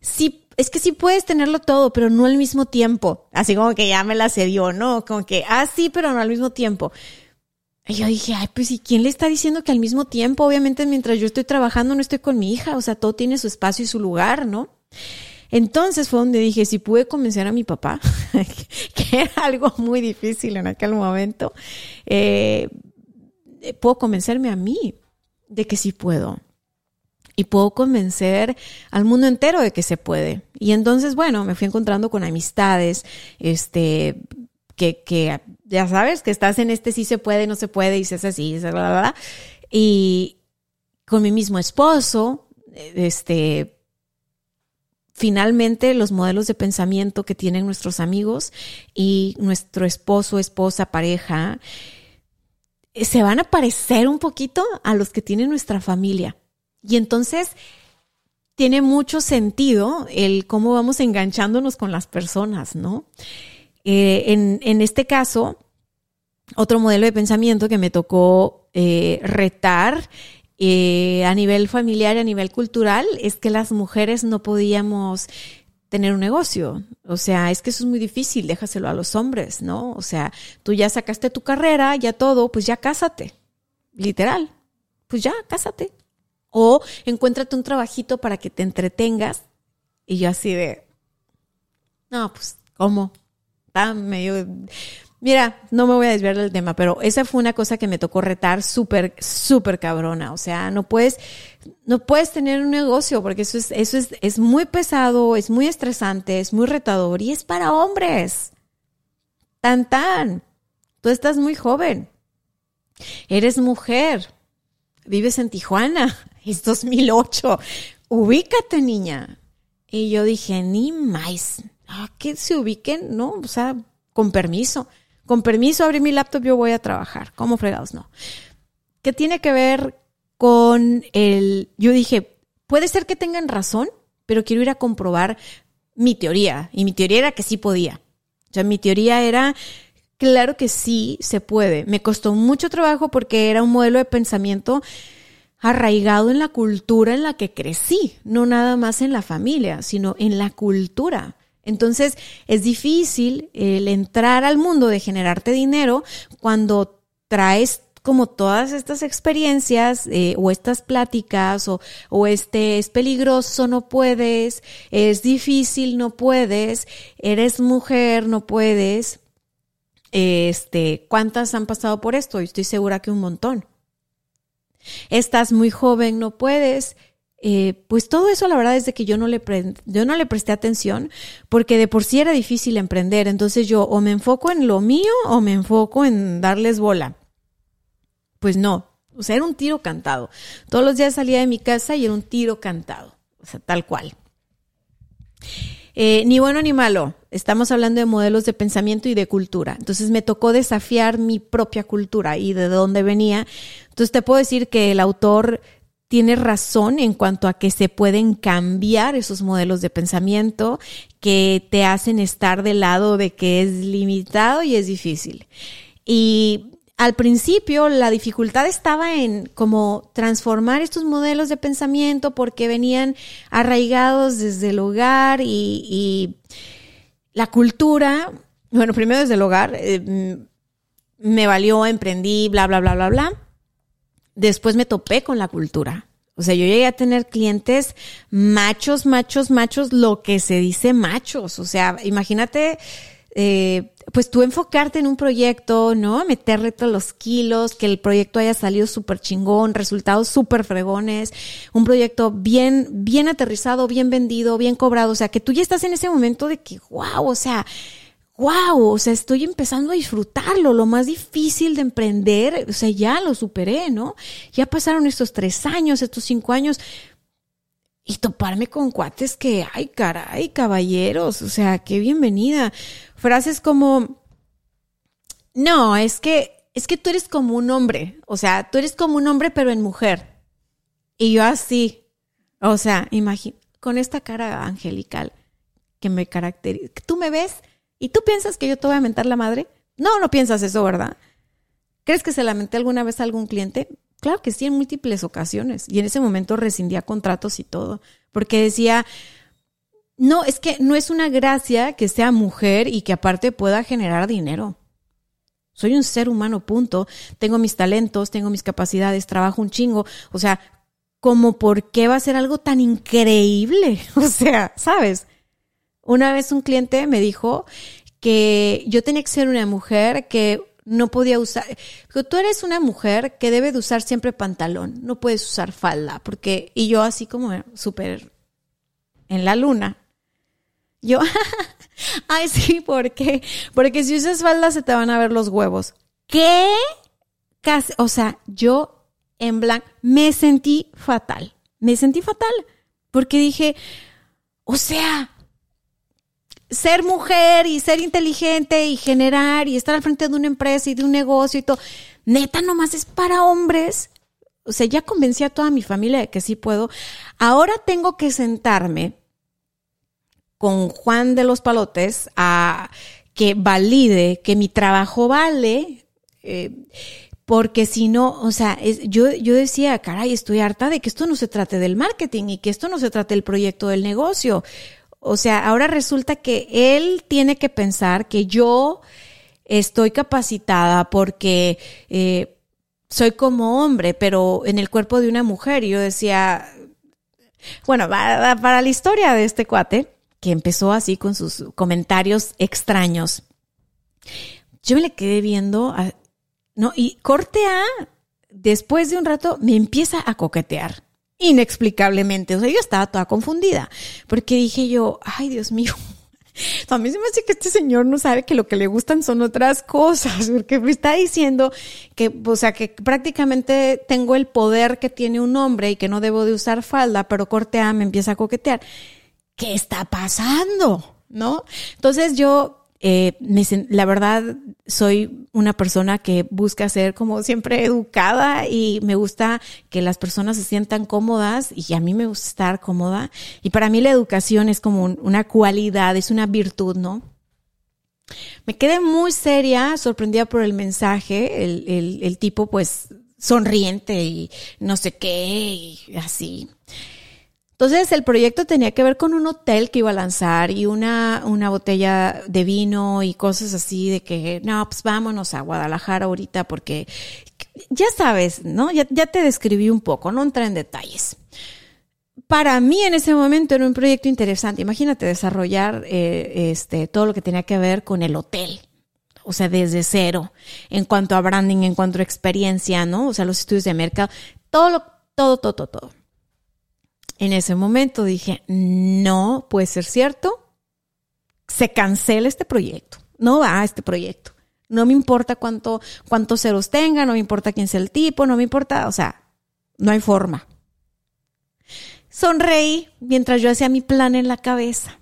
sí, es que sí puedes tenerlo todo, pero no al mismo tiempo. Así como que ya me la cedió, ¿no? Como que, ah, sí, pero no al mismo tiempo. Y yo dije, ay, pues ¿y quién le está diciendo que al mismo tiempo? Obviamente mientras yo estoy trabajando no estoy con mi hija, o sea, todo tiene su espacio y su lugar, ¿no? Entonces fue donde dije, si pude convencer a mi papá, [laughs] que era algo muy difícil en aquel momento, eh, puedo convencerme a mí de que sí puedo. Y puedo convencer al mundo entero de que se puede. Y entonces, bueno, me fui encontrando con amistades, este, que, que ya sabes, que estás en este sí se puede, no se puede, y se así, bla, bla, bla. Y con mi mismo esposo, este, finalmente los modelos de pensamiento que tienen nuestros amigos y nuestro esposo, esposa, pareja, se van a parecer un poquito a los que tiene nuestra familia. Y entonces tiene mucho sentido el cómo vamos enganchándonos con las personas, ¿no? Eh, en, en, este caso, otro modelo de pensamiento que me tocó eh, retar eh, a nivel familiar a nivel cultural es que las mujeres no podíamos tener un negocio. O sea, es que eso es muy difícil, déjaselo a los hombres, ¿no? O sea, tú ya sacaste tu carrera, ya todo, pues ya cásate. Literal. Pues ya, cásate. O encuéntrate un trabajito para que te entretengas. Y yo así de, no, pues, ¿cómo? Está medio... Mira, no me voy a desviar del tema, pero esa fue una cosa que me tocó retar súper, súper cabrona. O sea, no puedes, no puedes tener un negocio porque eso es, eso es, es muy pesado, es muy estresante, es muy retador y es para hombres. Tan, tan. Tú estás muy joven. Eres mujer. Vives en Tijuana. Es 2008. Ubícate, niña. Y yo dije, ni más. Ah, que se ubiquen, ¿no? O sea, con permiso. Con permiso, abrí mi laptop, yo voy a trabajar. ¿Cómo fregados? No. ¿Qué tiene que ver con el... Yo dije, puede ser que tengan razón, pero quiero ir a comprobar mi teoría. Y mi teoría era que sí podía. O sea, mi teoría era, claro que sí se puede. Me costó mucho trabajo porque era un modelo de pensamiento arraigado en la cultura en la que crecí, no nada más en la familia, sino en la cultura. Entonces es difícil el entrar al mundo de generarte dinero cuando traes como todas estas experiencias eh, o estas pláticas o, o, este es peligroso, no puedes, es difícil, no puedes, eres mujer, no puedes. Este, ¿cuántas han pasado por esto? Estoy segura que un montón. Estás muy joven, no puedes. Eh, pues todo eso la verdad es de que yo no, le yo no le presté atención porque de por sí era difícil emprender. Entonces yo o me enfoco en lo mío o me enfoco en darles bola. Pues no, o sea, era un tiro cantado. Todos los días salía de mi casa y era un tiro cantado, o sea, tal cual. Eh, ni bueno ni malo, estamos hablando de modelos de pensamiento y de cultura. Entonces me tocó desafiar mi propia cultura y de dónde venía. Entonces te puedo decir que el autor tiene razón en cuanto a que se pueden cambiar esos modelos de pensamiento que te hacen estar del lado de que es limitado y es difícil. Y al principio la dificultad estaba en como transformar estos modelos de pensamiento porque venían arraigados desde el hogar y, la cultura, bueno, primero desde el hogar, eh, me valió, emprendí, bla, bla, bla, bla, bla después me topé con la cultura. O sea, yo llegué a tener clientes machos, machos, machos, lo que se dice machos. O sea, imagínate, eh, pues tú enfocarte en un proyecto, ¿no? Meterle todos los kilos, que el proyecto haya salido súper chingón, resultados súper fregones, un proyecto bien, bien aterrizado, bien vendido, bien cobrado. O sea, que tú ya estás en ese momento de que, wow, o sea, wow, o sea, estoy empezando a disfrutarlo, lo más difícil de emprender, o sea, ya lo superé, ¿no? Ya pasaron estos tres años, estos cinco años, y toparme con cuates que, ay, caray, caballeros, o sea, qué bienvenida. Frases como, no, es que, es que tú eres como un hombre, o sea, tú eres como un hombre, pero en mujer. Y yo así, o sea, imagina, con esta cara angelical que me caracteriza, tú me ves ¿Y tú piensas que yo te voy a mentar la madre? No, no piensas eso, ¿verdad? ¿Crees que se lamenté alguna vez a algún cliente? Claro que sí, en múltiples ocasiones. Y en ese momento rescindía contratos y todo. Porque decía, no, es que no es una gracia que sea mujer y que aparte pueda generar dinero. Soy un ser humano, punto. Tengo mis talentos, tengo mis capacidades, trabajo un chingo. O sea, como por qué va a ser algo tan increíble. [laughs] O sea, ¿sabes? Una vez un cliente me dijo que yo tenía que ser una mujer que no podía usar. tú eres una mujer que debe de usar siempre pantalón, no puedes usar falda, porque, y yo así como súper en la luna. Yo, [laughs] ay, sí, ¿por qué? Porque si usas falda se te van a ver los huevos. ¿Qué? Casi, o sea, yo en blanco me sentí fatal. Me sentí fatal. Porque dije, o sea, ser mujer y ser inteligente y generar y estar al frente de una empresa y de un negocio y todo, neta nomás es para hombres. O sea, ya convencí a toda mi familia de que sí puedo. Ahora tengo que sentarme con Juan de los Palotes a que valide que mi trabajo vale. Eh, porque si no, o sea, yo, yo decía, caray, estoy harta de que esto no se trate del marketing y que esto no se trate del proyecto del negocio. O sea, ahora resulta que él tiene que pensar que yo estoy capacitada porque eh, soy como hombre, pero en el cuerpo de una mujer. Y yo decía, bueno, para, para la historia de este cuate, que empezó así con sus comentarios extraños, yo me le quedé viendo, no, y corte A, después de un rato, me empieza a coquetear inexplicablemente. O sea, yo estaba toda confundida, porque dije yo, ay Dios mío, [laughs] a mí se me hace que este señor no sabe que lo que le gustan son otras cosas, porque me está diciendo que, o sea, que prácticamente tengo el poder que tiene un hombre y que no debo de usar falda, pero cortea me empieza a coquetear. ¿Qué está pasando? ¿No? Entonces yo eh, la verdad, soy una persona que busca ser como siempre educada y me gusta que las personas se sientan cómodas y a mí me gusta estar cómoda. Y para mí la educación es como una cualidad, es una virtud, ¿no? Me quedé muy seria, sorprendida por el mensaje, el, el, el tipo pues sonriente y no sé qué, y así. Entonces el proyecto tenía que ver con un hotel que iba a lanzar y una, una botella de vino y cosas así de que, no, pues vámonos a Guadalajara ahorita porque ya sabes, ¿no? Ya, ya te describí un poco, no entra en detalles. Para mí en ese momento era un proyecto interesante. Imagínate desarrollar eh, este, todo lo que tenía que ver con el hotel o sea, desde cero, en cuanto a branding, en cuanto a experiencia, ¿no? O sea, los estudios de mercado, todo, todo, todo, todo, todo. En ese momento dije, no puede ser cierto, se cancela este proyecto, no va este proyecto. No me importa cuánto, cuántos ceros tenga, no me importa quién sea el tipo, no me importa, o sea, no hay forma. Sonreí mientras yo hacía mi plan en la cabeza.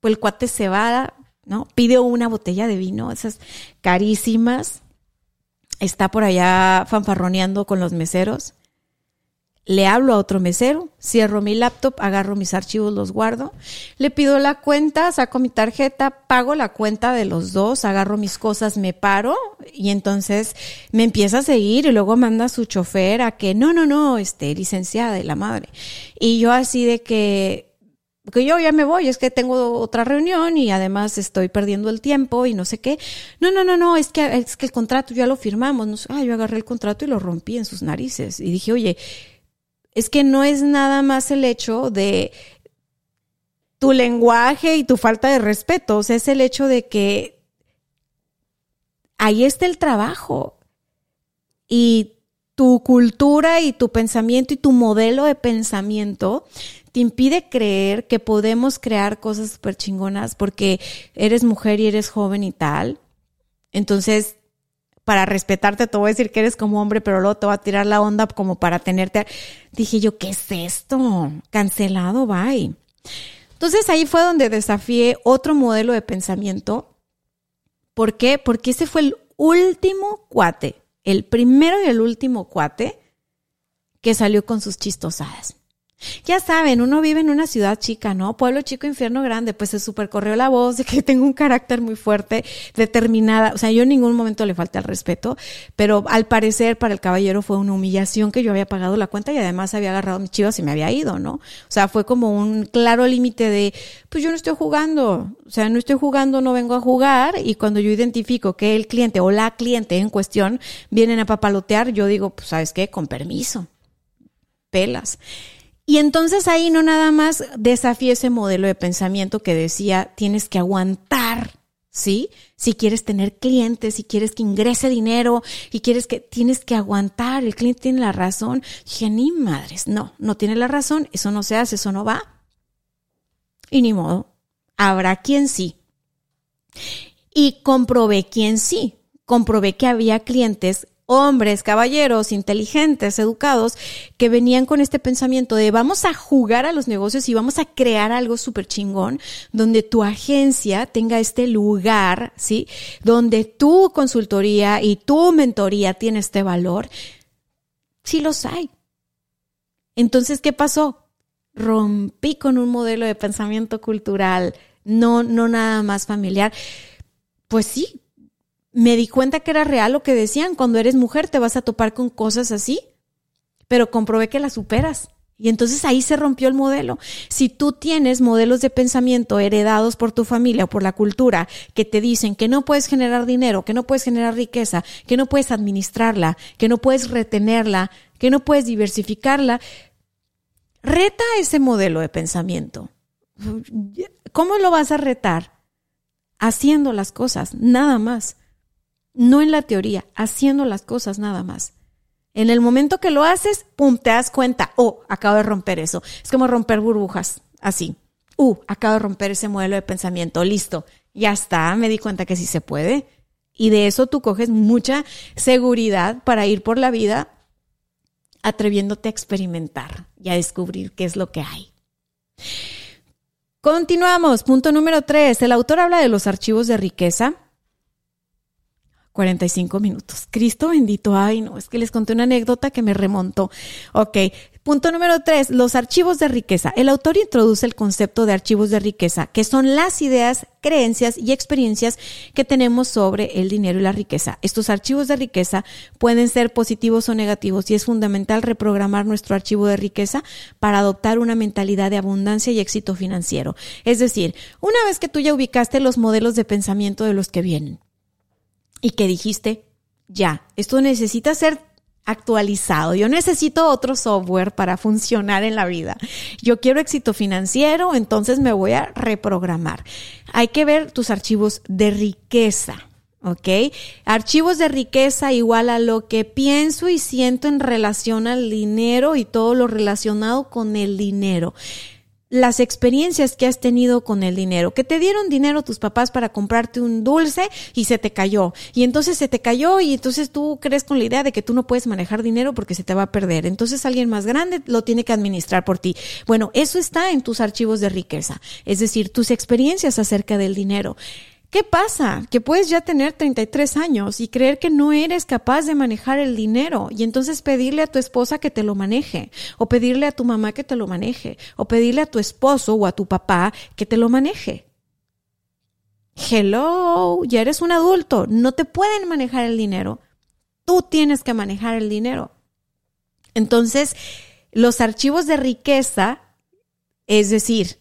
Pues el cuate se va, ¿no? Pide una botella de vino, esas carísimas. Está por allá fanfarroneando con los meseros le hablo a otro mesero, cierro mi laptop, agarro mis archivos, los guardo, le pido la cuenta, saco mi tarjeta, pago la cuenta de los dos, agarro mis cosas, me paro y entonces me empieza a seguir y luego manda su chofer a que no, no, no, este, licenciada de la madre. Y yo así de que, que yo ya me voy, es que tengo otra reunión y además estoy perdiendo el tiempo y no sé qué. No, no, no, no, es que, es que el contrato ya lo firmamos. No, ah, yo agarré el contrato y lo rompí en sus narices y dije, oye, es que no es nada más el hecho de tu lenguaje y tu falta de respeto, o sea, es el hecho de que ahí está el trabajo y tu cultura y tu pensamiento y tu modelo de pensamiento te impide creer que podemos crear cosas súper chingonas porque eres mujer y eres joven y tal. Entonces, para respetarte, te voy a decir que eres como hombre, pero luego te va a tirar la onda como para tenerte. Dije yo, ¿qué es esto? Cancelado, bye. Entonces ahí fue donde desafié otro modelo de pensamiento. ¿Por qué? Porque ese fue el último cuate, el primero y el último cuate que salió con sus chistosadas. Ya saben, uno vive en una ciudad chica, ¿no? Pueblo chico, infierno grande, pues se supercorrió la voz de que [laughs] tengo un carácter muy fuerte, determinada. O sea, yo en ningún momento le falta el respeto, pero al parecer para el caballero fue una humillación que yo había pagado la cuenta y además había agarrado mis chivas y me había ido, ¿no? O sea, fue como un claro límite de, pues yo no estoy jugando, o sea, no estoy jugando, no vengo a jugar y cuando yo identifico que el cliente o la cliente en cuestión vienen a papalotear, yo digo, pues sabes qué, con permiso, pelas. Y entonces ahí no nada más desafío ese modelo de pensamiento que decía, tienes que aguantar, ¿sí? Si quieres tener clientes, si quieres que ingrese dinero y quieres que tienes que aguantar, el cliente tiene la razón. Dije, ni madres, no, no tiene la razón, eso no se hace, eso no va. Y ni modo, habrá quien sí. Y comprobé quién sí. Comprobé que había clientes hombres, caballeros, inteligentes, educados, que venían con este pensamiento de vamos a jugar a los negocios y vamos a crear algo súper chingón, donde tu agencia tenga este lugar, ¿sí? Donde tu consultoría y tu mentoría tiene este valor. Sí los hay. Entonces, ¿qué pasó? Rompí con un modelo de pensamiento cultural, no, no nada más familiar. Pues sí, me di cuenta que era real lo que decían, cuando eres mujer te vas a topar con cosas así, pero comprobé que las superas. Y entonces ahí se rompió el modelo. Si tú tienes modelos de pensamiento heredados por tu familia o por la cultura que te dicen que no puedes generar dinero, que no puedes generar riqueza, que no puedes administrarla, que no puedes retenerla, que no puedes diversificarla, reta ese modelo de pensamiento. ¿Cómo lo vas a retar? Haciendo las cosas, nada más no en la teoría, haciendo las cosas nada más. En el momento que lo haces, pum, te das cuenta, oh, acabo de romper eso. Es como romper burbujas, así. Uh, acabo de romper ese modelo de pensamiento, listo, ya está, me di cuenta que sí se puede. Y de eso tú coges mucha seguridad para ir por la vida atreviéndote a experimentar y a descubrir qué es lo que hay. Continuamos. Punto número tres. El autor habla de los archivos de riqueza 45 minutos. Cristo bendito. Ay, no, es que les conté una anécdota que me remontó. Ok. Punto número tres, los archivos de riqueza. El autor introduce el concepto de archivos de riqueza, que son las ideas, creencias y experiencias que tenemos sobre el dinero y la riqueza. Estos archivos de riqueza pueden ser positivos o negativos y es fundamental reprogramar nuestro archivo de riqueza para adoptar una mentalidad de abundancia y éxito financiero. Es decir, una vez que tú ya ubicaste los modelos de pensamiento de los que vienen, y que dijiste, ya, esto necesita ser actualizado. Yo necesito otro software para funcionar en la vida. Yo quiero éxito financiero, entonces me voy a reprogramar. Hay que ver tus archivos de riqueza. ¿ok? Archivos de riqueza igual a lo que pienso y siento en relación al dinero y todo lo relacionado con el dinero las experiencias que has tenido con el dinero, que te dieron dinero tus papás para comprarte un dulce y se te cayó. Y entonces se te cayó y entonces tú crees con la idea de que tú no puedes manejar dinero porque se te va a perder. Entonces alguien más grande lo tiene que administrar por ti. Bueno, eso está en tus archivos de riqueza, es decir, tus experiencias acerca del dinero. ¿Qué pasa? Que puedes ya tener 33 años y creer que no eres capaz de manejar el dinero y entonces pedirle a tu esposa que te lo maneje o pedirle a tu mamá que te lo maneje o pedirle a tu esposo o a tu papá que te lo maneje. Hello, ya eres un adulto, no te pueden manejar el dinero. Tú tienes que manejar el dinero. Entonces, los archivos de riqueza, es decir,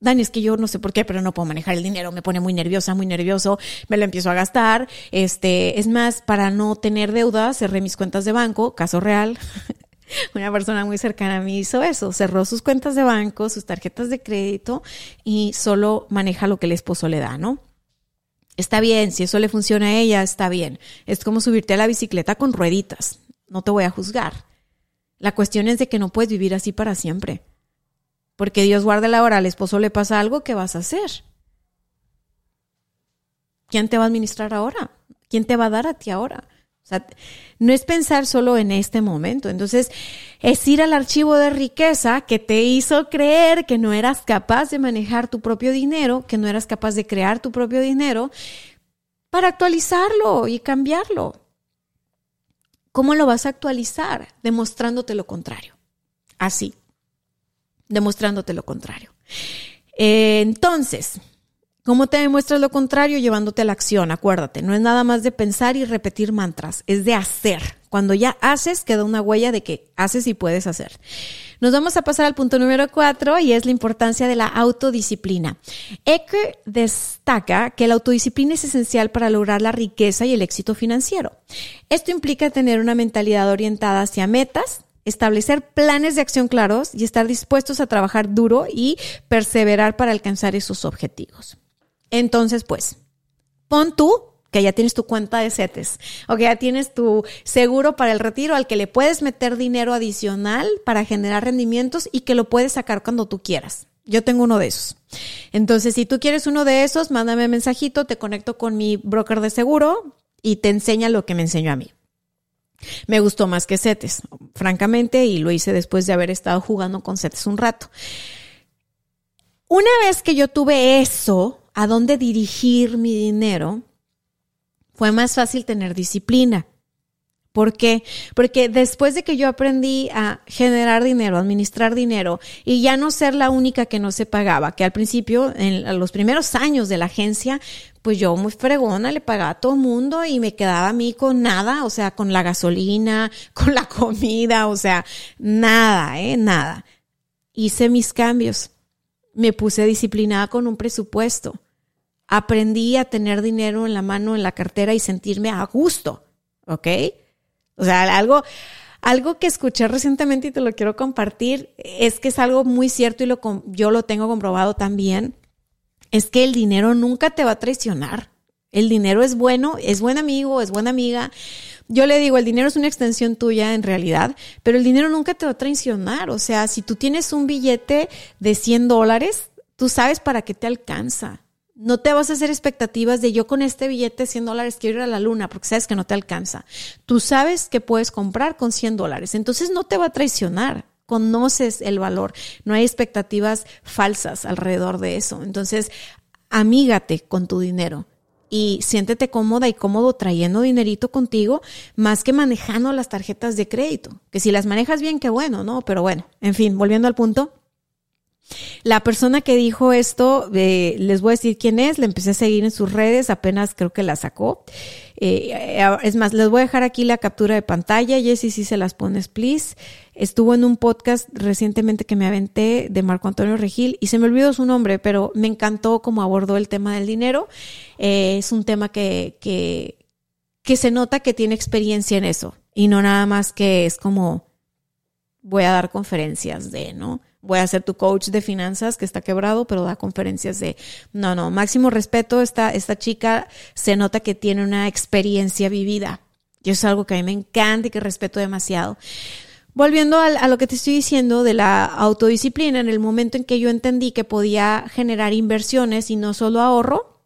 Dani, es que yo no sé por qué, pero no puedo manejar el dinero, me pone muy nerviosa, muy nervioso, me lo empiezo a gastar. Este, es más, para no tener deuda, cerré mis cuentas de banco, caso real. [laughs] Una persona muy cercana a mí hizo eso, cerró sus cuentas de banco, sus tarjetas de crédito y solo maneja lo que el esposo le da, ¿no? Está bien, si eso le funciona a ella, está bien. Es como subirte a la bicicleta con rueditas. No te voy a juzgar. La cuestión es de que no puedes vivir así para siempre. Porque Dios guarde la hora, al esposo le pasa algo, ¿qué vas a hacer? ¿Quién te va a administrar ahora? ¿Quién te va a dar a ti ahora? O sea, no es pensar solo en este momento. Entonces, es ir al archivo de riqueza que te hizo creer que no eras capaz de manejar tu propio dinero, que no eras capaz de crear tu propio dinero, para actualizarlo y cambiarlo. ¿Cómo lo vas a actualizar? Demostrándote lo contrario. Así demostrándote lo contrario. Eh, entonces, ¿cómo te demuestras lo contrario? Llevándote a la acción, acuérdate, no es nada más de pensar y repetir mantras, es de hacer. Cuando ya haces, queda una huella de que haces y puedes hacer. Nos vamos a pasar al punto número cuatro y es la importancia de la autodisciplina. Ecker destaca que la autodisciplina es esencial para lograr la riqueza y el éxito financiero. Esto implica tener una mentalidad orientada hacia metas, establecer planes de acción claros y estar dispuestos a trabajar duro y perseverar para alcanzar esos objetivos. Entonces, pues, pon tú que ya tienes tu cuenta de CETES o que ya tienes tu seguro para el retiro al que le puedes meter dinero adicional para generar rendimientos y que lo puedes sacar cuando tú quieras. Yo tengo uno de esos. Entonces, si tú quieres uno de esos, mándame un mensajito, te conecto con mi broker de seguro y te enseña lo que me enseñó a mí. Me gustó más que CETES, francamente, y lo hice después de haber estado jugando con CETES un rato. Una vez que yo tuve eso, a dónde dirigir mi dinero, fue más fácil tener disciplina. ¿Por qué? Porque después de que yo aprendí a generar dinero, administrar dinero y ya no ser la única que no se pagaba, que al principio, en los primeros años de la agencia, pues yo muy fregona le pagaba a todo mundo y me quedaba a mí con nada, o sea, con la gasolina, [laughs] con la comida, o sea, nada, ¿eh? Nada. Hice mis cambios. Me puse disciplinada con un presupuesto. Aprendí a tener dinero en la mano, en la cartera y sentirme a gusto, ¿ok? O sea, algo, algo que escuché recientemente y te lo quiero compartir es que es algo muy cierto y lo, yo lo tengo comprobado también, es que el dinero nunca te va a traicionar. El dinero es bueno, es buen amigo, es buena amiga. Yo le digo, el dinero es una extensión tuya en realidad, pero el dinero nunca te va a traicionar. O sea, si tú tienes un billete de 100 dólares, tú sabes para qué te alcanza. No te vas a hacer expectativas de yo con este billete de 100 dólares quiero ir a la luna porque sabes que no te alcanza. Tú sabes que puedes comprar con 100 dólares. Entonces no te va a traicionar. Conoces el valor. No hay expectativas falsas alrededor de eso. Entonces, amígate con tu dinero y siéntete cómoda y cómodo trayendo dinerito contigo más que manejando las tarjetas de crédito. Que si las manejas bien, qué bueno, ¿no? Pero bueno, en fin, volviendo al punto. La persona que dijo esto, eh, les voy a decir quién es, le empecé a seguir en sus redes, apenas creo que la sacó. Eh, eh, es más, les voy a dejar aquí la captura de pantalla, Jessy, si se las pones, please. Estuvo en un podcast recientemente que me aventé de Marco Antonio Regil y se me olvidó su nombre, pero me encantó cómo abordó el tema del dinero. es un tema que, que, que se nota que tiene experiencia en eso y no nada más que es como voy a dar conferencias de, ¿no? Voy a ser tu coach de finanzas que está quebrado, pero da conferencias de, no, no, máximo respeto, esta, esta chica se nota que tiene una experiencia vivida. Y eso es algo que a mí me encanta y que respeto demasiado. Volviendo a, a, lo que te estoy diciendo de la autodisciplina, en el momento en que yo entendí que podía generar inversiones y no solo ahorro,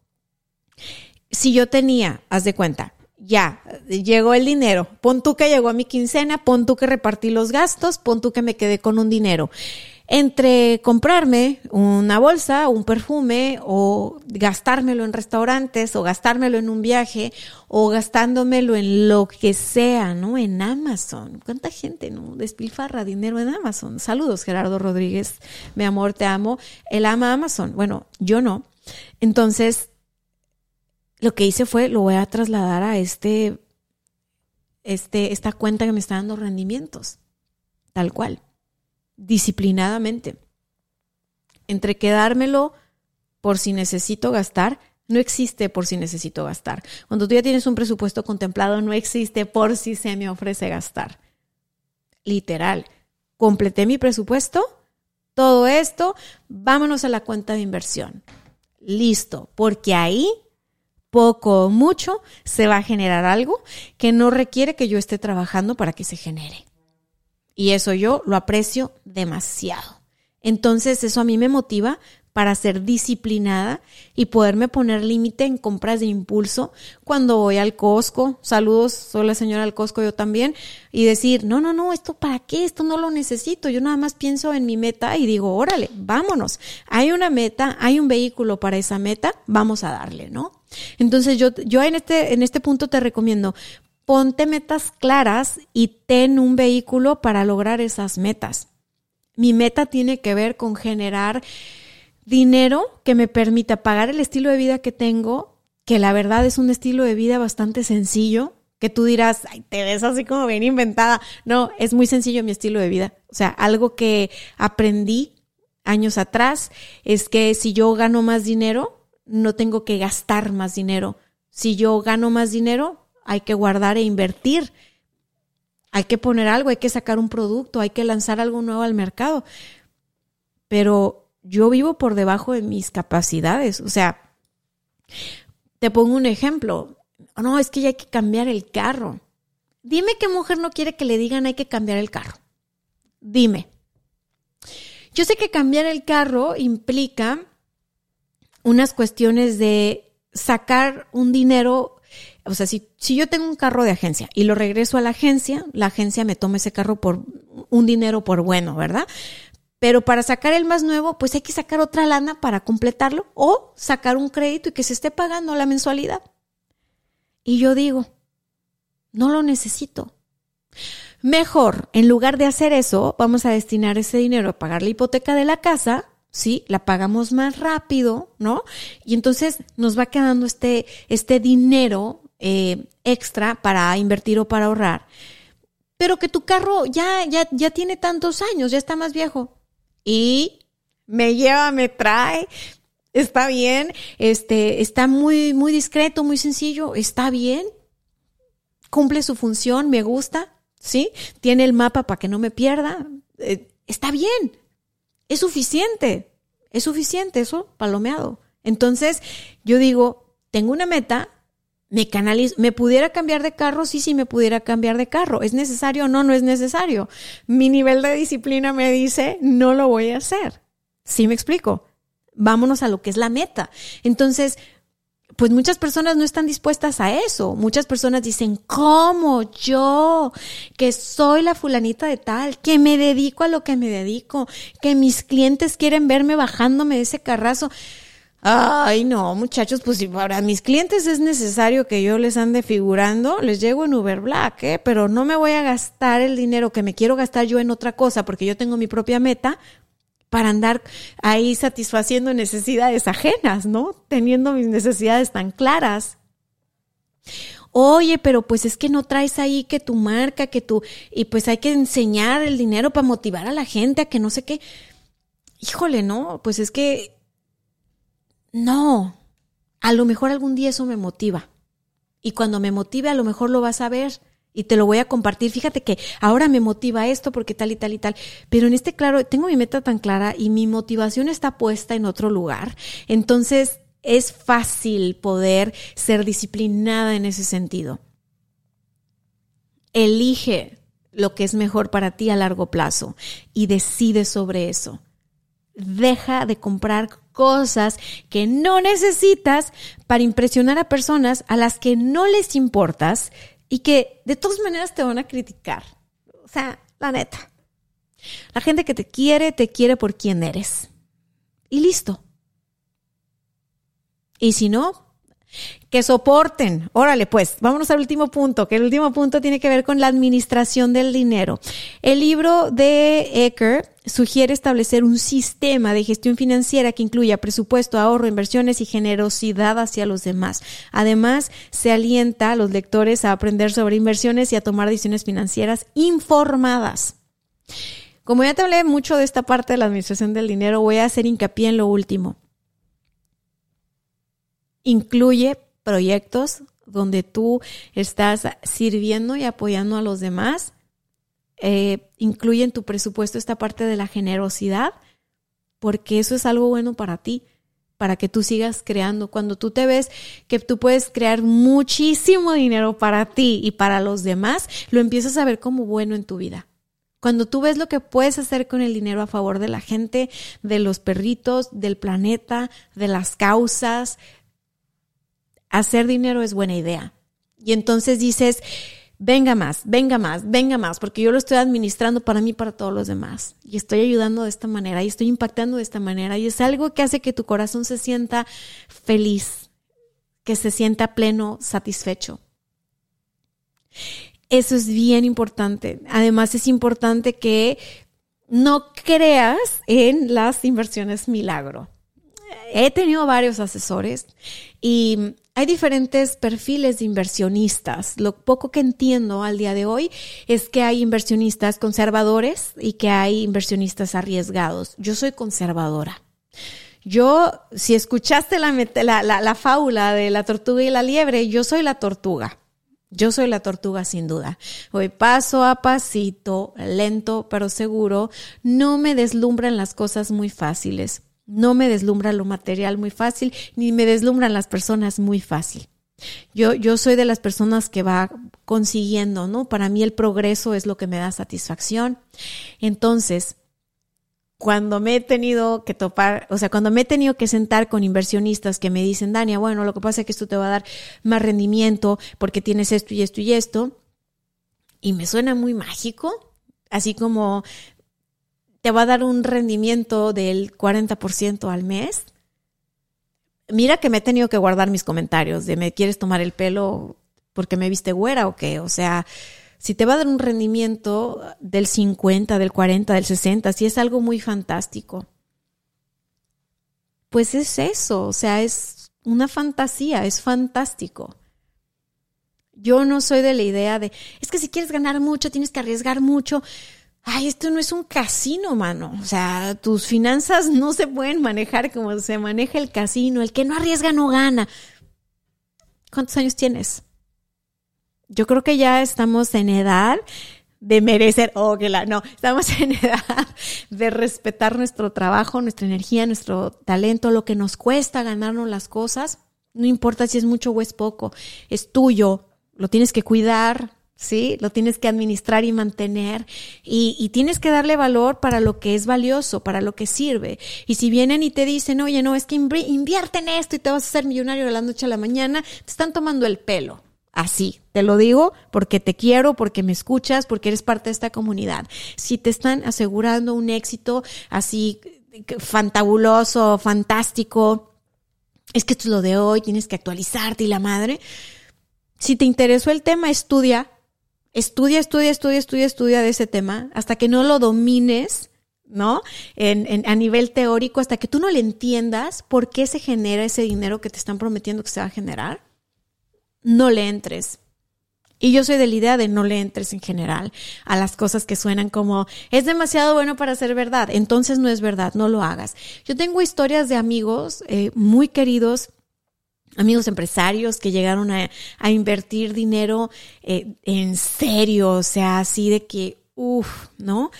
si yo tenía, haz de cuenta, ya, llegó el dinero, pon tú que llegó a mi quincena, pon tú que repartí los gastos, pon tú que me quedé con un dinero entre comprarme una bolsa, un perfume o gastármelo en restaurantes o gastármelo en un viaje o gastándomelo en lo que sea, ¿no? En Amazon. ¿Cuánta gente, no? Despilfarra dinero en Amazon. Saludos, Gerardo Rodríguez. Mi amor, te amo. Él ama Amazon. Bueno, yo no. Entonces, lo que hice fue, lo voy a trasladar a este, este, esta cuenta que me está dando rendimientos. Tal cual disciplinadamente. Entre quedármelo por si necesito gastar, no existe por si necesito gastar. Cuando tú ya tienes un presupuesto contemplado, no existe por si se me ofrece gastar. Literal. Completé mi presupuesto, todo esto, vámonos a la cuenta de inversión. Listo, porque ahí poco o mucho se va a generar algo que no requiere que yo esté trabajando para que se genere. Y eso yo lo aprecio demasiado. Entonces eso a mí me motiva para ser disciplinada y poderme poner límite en compras de impulso cuando voy al Costco. Saludos, soy la señora del Costco yo también. Y decir, no, no, no, esto para qué, esto no lo necesito. Yo nada más pienso en mi meta y digo, órale, vámonos. Hay una meta, hay un vehículo para esa meta, vamos a darle, ¿no? Entonces yo, yo en este, en este punto te recomiendo, ponte metas claras y ten un vehículo para lograr esas metas. Mi meta tiene que ver con generar dinero que me permita pagar el estilo de vida que tengo, que la verdad es un estilo de vida bastante sencillo, que tú dirás, ay, te ves así como bien inventada. No, es muy sencillo mi estilo de vida. O sea, algo que aprendí años atrás es que si yo gano más dinero, no tengo que gastar más dinero. Si yo gano más dinero, hay que guardar e invertir. hay que poner algo, hay que sacar un producto, hay que lanzar algo nuevo al mercado. Pero yo vivo por debajo de mis capacidades. O sea, te pongo un ejemplo. No, es que ya hay que cambiar el carro. Dime qué mujer no quiere que le digan hay que cambiar el carro. Dime. Yo sé que cambiar el carro implica unas cuestiones de sacar un dinero o sea, si, si yo tengo un carro de agencia y lo regreso a la agencia, la agencia me toma ese carro por un dinero por bueno, ¿verdad? Pero para sacar el más nuevo, pues hay que sacar otra lana para completarlo o sacar un crédito y que se esté pagando la mensualidad. Y yo digo, no lo necesito. Mejor, en lugar de hacer eso, vamos a destinar ese dinero a pagar la hipoteca de la casa ¿sí? La pagamos más rápido, ¿no? Y entonces nos va quedando este, este dinero eh, extra para invertir o para ahorrar. Pero que tu carro ya, ya, ya tiene tantos años, ya está más viejo. Y me lleva, me trae, está bien, este, está muy, muy discreto, muy sencillo, está bien, cumple su función, me gusta, ¿sí? Tiene el mapa para que no me pierda, eh, está bien, es suficiente, es suficiente eso, palomeado. Entonces, yo digo, tengo una meta, me canalizo, me pudiera cambiar de carro, sí, sí me pudiera cambiar de carro. ¿Es necesario o no? No es necesario. Mi nivel de disciplina me dice, no lo voy a hacer. ¿Sí me explico? Vámonos a lo que es la meta. Entonces, pues muchas personas no están dispuestas a eso. Muchas personas dicen, ¿cómo yo? Que soy la fulanita de tal, que me dedico a lo que me dedico, que mis clientes quieren verme bajándome de ese carrazo. Ay, no, muchachos, pues para mis clientes es necesario que yo les ande figurando, les llego en Uber Black, ¿eh? Pero no me voy a gastar el dinero que me quiero gastar yo en otra cosa porque yo tengo mi propia meta para andar ahí satisfaciendo necesidades ajenas, ¿no? Teniendo mis necesidades tan claras. Oye, pero pues es que no traes ahí que tu marca, que tú, y pues hay que enseñar el dinero para motivar a la gente a que no sé qué. Híjole, no, pues es que no. A lo mejor algún día eso me motiva. Y cuando me motive, a lo mejor lo vas a ver y te lo voy a compartir. Fíjate que ahora me motiva esto porque tal y tal y tal. Pero en este claro, tengo mi meta tan clara y mi motivación está puesta en otro lugar. Entonces es fácil poder ser disciplinada en ese sentido. Elige lo que es mejor para ti a largo plazo y decide sobre eso. Deja de comprar cosas que no necesitas para impresionar a personas a las que no les importas y que de todas maneras te van a criticar. O sea, la neta. La gente que te quiere, te quiere por quien eres. Y listo. Y si no, que soporten. Órale, pues, vámonos al último punto, que el último punto tiene que ver con la administración del dinero. El libro de Ecker sugiere establecer un sistema de gestión financiera que incluya presupuesto, ahorro, inversiones y generosidad hacia los demás. Además, se alienta a los lectores a aprender sobre inversiones y a tomar decisiones financieras informadas. Como ya te hablé mucho de esta parte de la administración del dinero, voy a hacer hincapié en lo último. Incluye proyectos donde tú estás sirviendo y apoyando a los demás eh, incluye en tu presupuesto esta parte de la generosidad, porque eso es algo bueno para ti, para que tú sigas creando. Cuando tú te ves que tú puedes crear muchísimo dinero para ti y para los demás, lo empiezas a ver como bueno en tu vida. Cuando tú ves lo que puedes hacer con el dinero a favor de la gente, de los perritos, del planeta, de las causas, hacer dinero es buena idea. Y entonces dices, venga más, venga más, venga más, porque yo lo estoy administrando para mí para todos los demás. Y estoy ayudando de esta manera y estoy impactando de esta manera. Y es algo que hace que tu corazón se sienta feliz, que se sienta pleno, satisfecho. Eso es bien importante. Además es importante que no creas en las inversiones milagro. He tenido varios asesores y hay diferentes perfiles de inversionistas. Lo poco que entiendo al día de hoy es que hay inversionistas conservadores y que hay inversionistas arriesgados. Yo soy conservadora. Yo, si escuchaste la, la, la, fábula de la tortuga y la liebre, yo soy la tortuga. Yo soy la tortuga sin duda. Voy paso a pasito, lento pero seguro. No me deslumbran las cosas muy fáciles. No me deslumbra lo material muy fácil, ni me deslumbran las personas muy fácil. Yo, yo soy de las personas que va consiguiendo, ¿no? Para mí el progreso es lo que me da satisfacción. Entonces, cuando me he tenido que topar, o sea, cuando me he tenido que sentar con inversionistas que me dicen, Dania, bueno, lo que pasa es que esto te va a dar más rendimiento porque tienes esto y esto y esto, y me suena muy mágico, así como te va a dar un rendimiento del 40% al mes. Mira que me he tenido que guardar mis comentarios de me quieres tomar el pelo porque me viste güera o qué, o sea, si te va a dar un rendimiento del 50, del 40, del 60, si es algo muy fantástico, pues es eso, o sea, es una fantasía, es fantástico. Yo no soy de la idea de, es que si quieres ganar mucho, tienes que arriesgar mucho. Ay, esto no es un casino, mano. O sea, tus finanzas no se pueden manejar como se maneja el casino. El que no arriesga no gana. ¿Cuántos años tienes? yo creo que ya estamos en edad de merecer, oh, que la, no, estamos [laughs] en edad de respetar nuestro trabajo, nuestra energía, nuestro talento, lo que nos cuesta ganarnos las cosas. No importa si es mucho o es poco, es tuyo, lo tienes que cuidar, ¿sí? Lo tienes que administrar y mantener y, tienes que darle valor para lo que es valioso, para lo que sirve. Y si vienen y te dicen, oye, no, es que invierte en esto y te vas a hacer millonario de la noche a la mañana, te están tomando el pelo. Así, te lo digo porque te quiero, porque me escuchas, porque eres parte de esta comunidad. Si te están asegurando un éxito así fantabuloso, fantástico, es que esto es lo de hoy, tienes que actualizarte y la madre. Si te interesó el tema, estudia, estudia, estudia, estudia, estudia, estudia de ese tema hasta que no lo domines, ¿no? En, a nivel teórico, hasta que tú no le entiendas por qué se genera ese dinero que te están prometiendo que se va a generar no le entres. Y yo soy de la idea de no le entres en general a las cosas que suenan como es demasiado bueno para ser verdad. Entonces no es verdad, no lo hagas. Yo tengo historias de amigos eh, muy queridos, amigos empresarios que llegaron a, invertir dinero eh, en serio, o sea, así de que, uff, ¿no?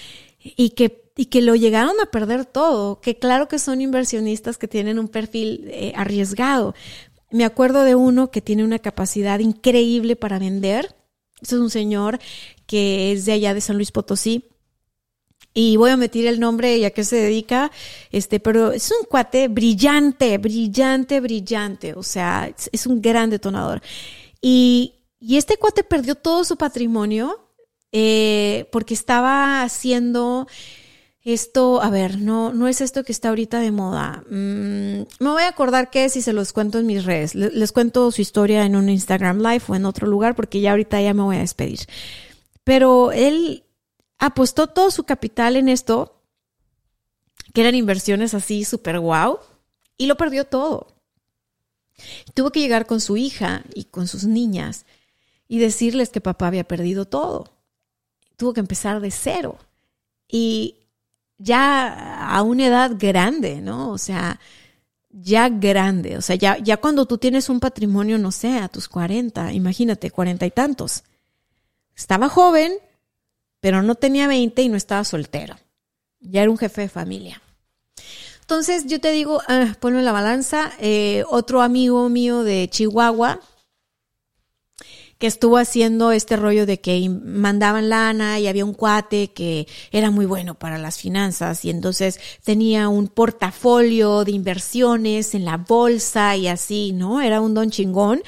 Y que, y que lo llegaron a perder todo, que claro que son inversionistas que tienen un perfil eh, arriesgado, me acuerdo de uno que tiene una capacidad increíble para vender. es un señor que es de allá de San Luis Potosí. Y voy a meter el nombre y a qué se dedica, este, pero es un cuate brillante, brillante, brillante. O sea, es, un gran detonador. Y, y, este cuate perdió todo su patrimonio eh, porque estaba haciendo esto, a ver, no, no es esto que está ahorita de moda. Mm, me voy a acordar qué es y se los cuento en mis redes. Les, cuento su historia en un Instagram Live o en otro lugar porque ya ahorita ya me voy a despedir. Pero él apostó todo su capital en esto, que eran inversiones así súper guau, y lo perdió todo. Tuvo que llegar con su hija y con sus niñas y decirles que papá había perdido todo. Tuvo que empezar de cero. Y ya a una edad grande, ¿no? O sea, ya grande, o sea, ya, ya cuando tú tienes un patrimonio, no sé, a tus 40, imagínate, cuarenta y tantos. Estaba joven, pero no tenía 20 y no estaba soltero. Ya era un jefe de familia. Entonces yo te digo, ah, ponlo en la balanza. Eh, otro amigo mío de Chihuahua, que estuvo haciendo este rollo de que mandaban lana y había un cuate que era muy bueno para las finanzas y entonces tenía un portafolio de inversiones en la bolsa y así, ¿no? Era un don chingón.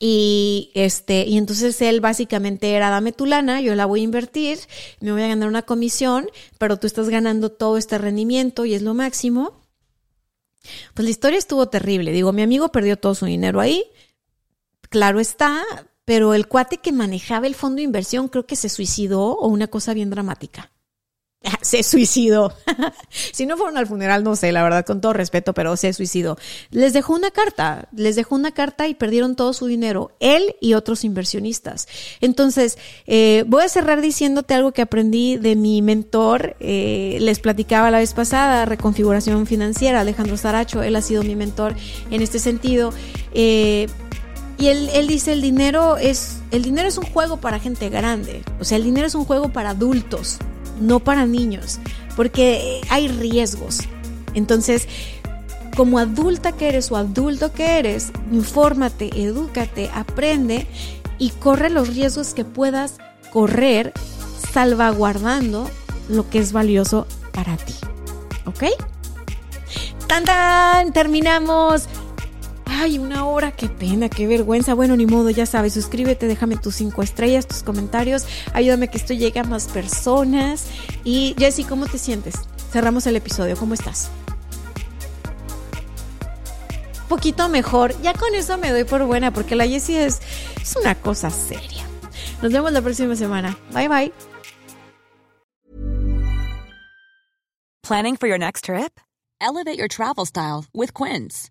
Y este, y entonces él básicamente era dame tu lana, yo la voy a invertir, me voy a ganar una comisión, pero tú estás ganando todo este rendimiento y es lo máximo. Pues la historia estuvo terrible. Digo, mi amigo perdió todo su dinero ahí. Claro está, pero el cuate que manejaba el fondo de inversión creo que se suicidó o una cosa bien dramática. [laughs] Se suicidó. [laughs] si no fueron al funeral, no sé, la verdad, con todo respeto, pero se suicidó. Les dejó una carta, les dejó una carta y perdieron todo su dinero, él y otros inversionistas. Entonces, eh, voy a cerrar diciéndote algo que aprendí de mi mentor. Eh, les platicaba la vez pasada, reconfiguración financiera, Alejandro Saracho, él ha sido mi mentor en este sentido. Eh, Y él, él dice, el dinero, es, el dinero es un juego para gente grande. O sea, el dinero es un juego para adultos, no para niños. Porque hay riesgos. Entonces, como adulta que eres o adulto que eres, infórmate, edúcate, aprende y corre los riesgos que puedas correr salvaguardando lo que es valioso para ti. ¿Ok? ¡Tan, tan! Terminamos. Ay, una hora, qué pena, qué vergüenza. Bueno, ni modo, ya sabes, suscríbete, déjame tus cinco estrellas, tus comentarios, ayúdame que esto llegue a más personas. Y Jessy, ¿cómo te sientes? Cerramos el episodio, ¿cómo estás? Poquito mejor, ya con eso me doy por buena, porque la Jessie es, es una cosa seria. Nos vemos la próxima semana. Bye bye. Planning for your next trip? Elevate your travel style with Quince.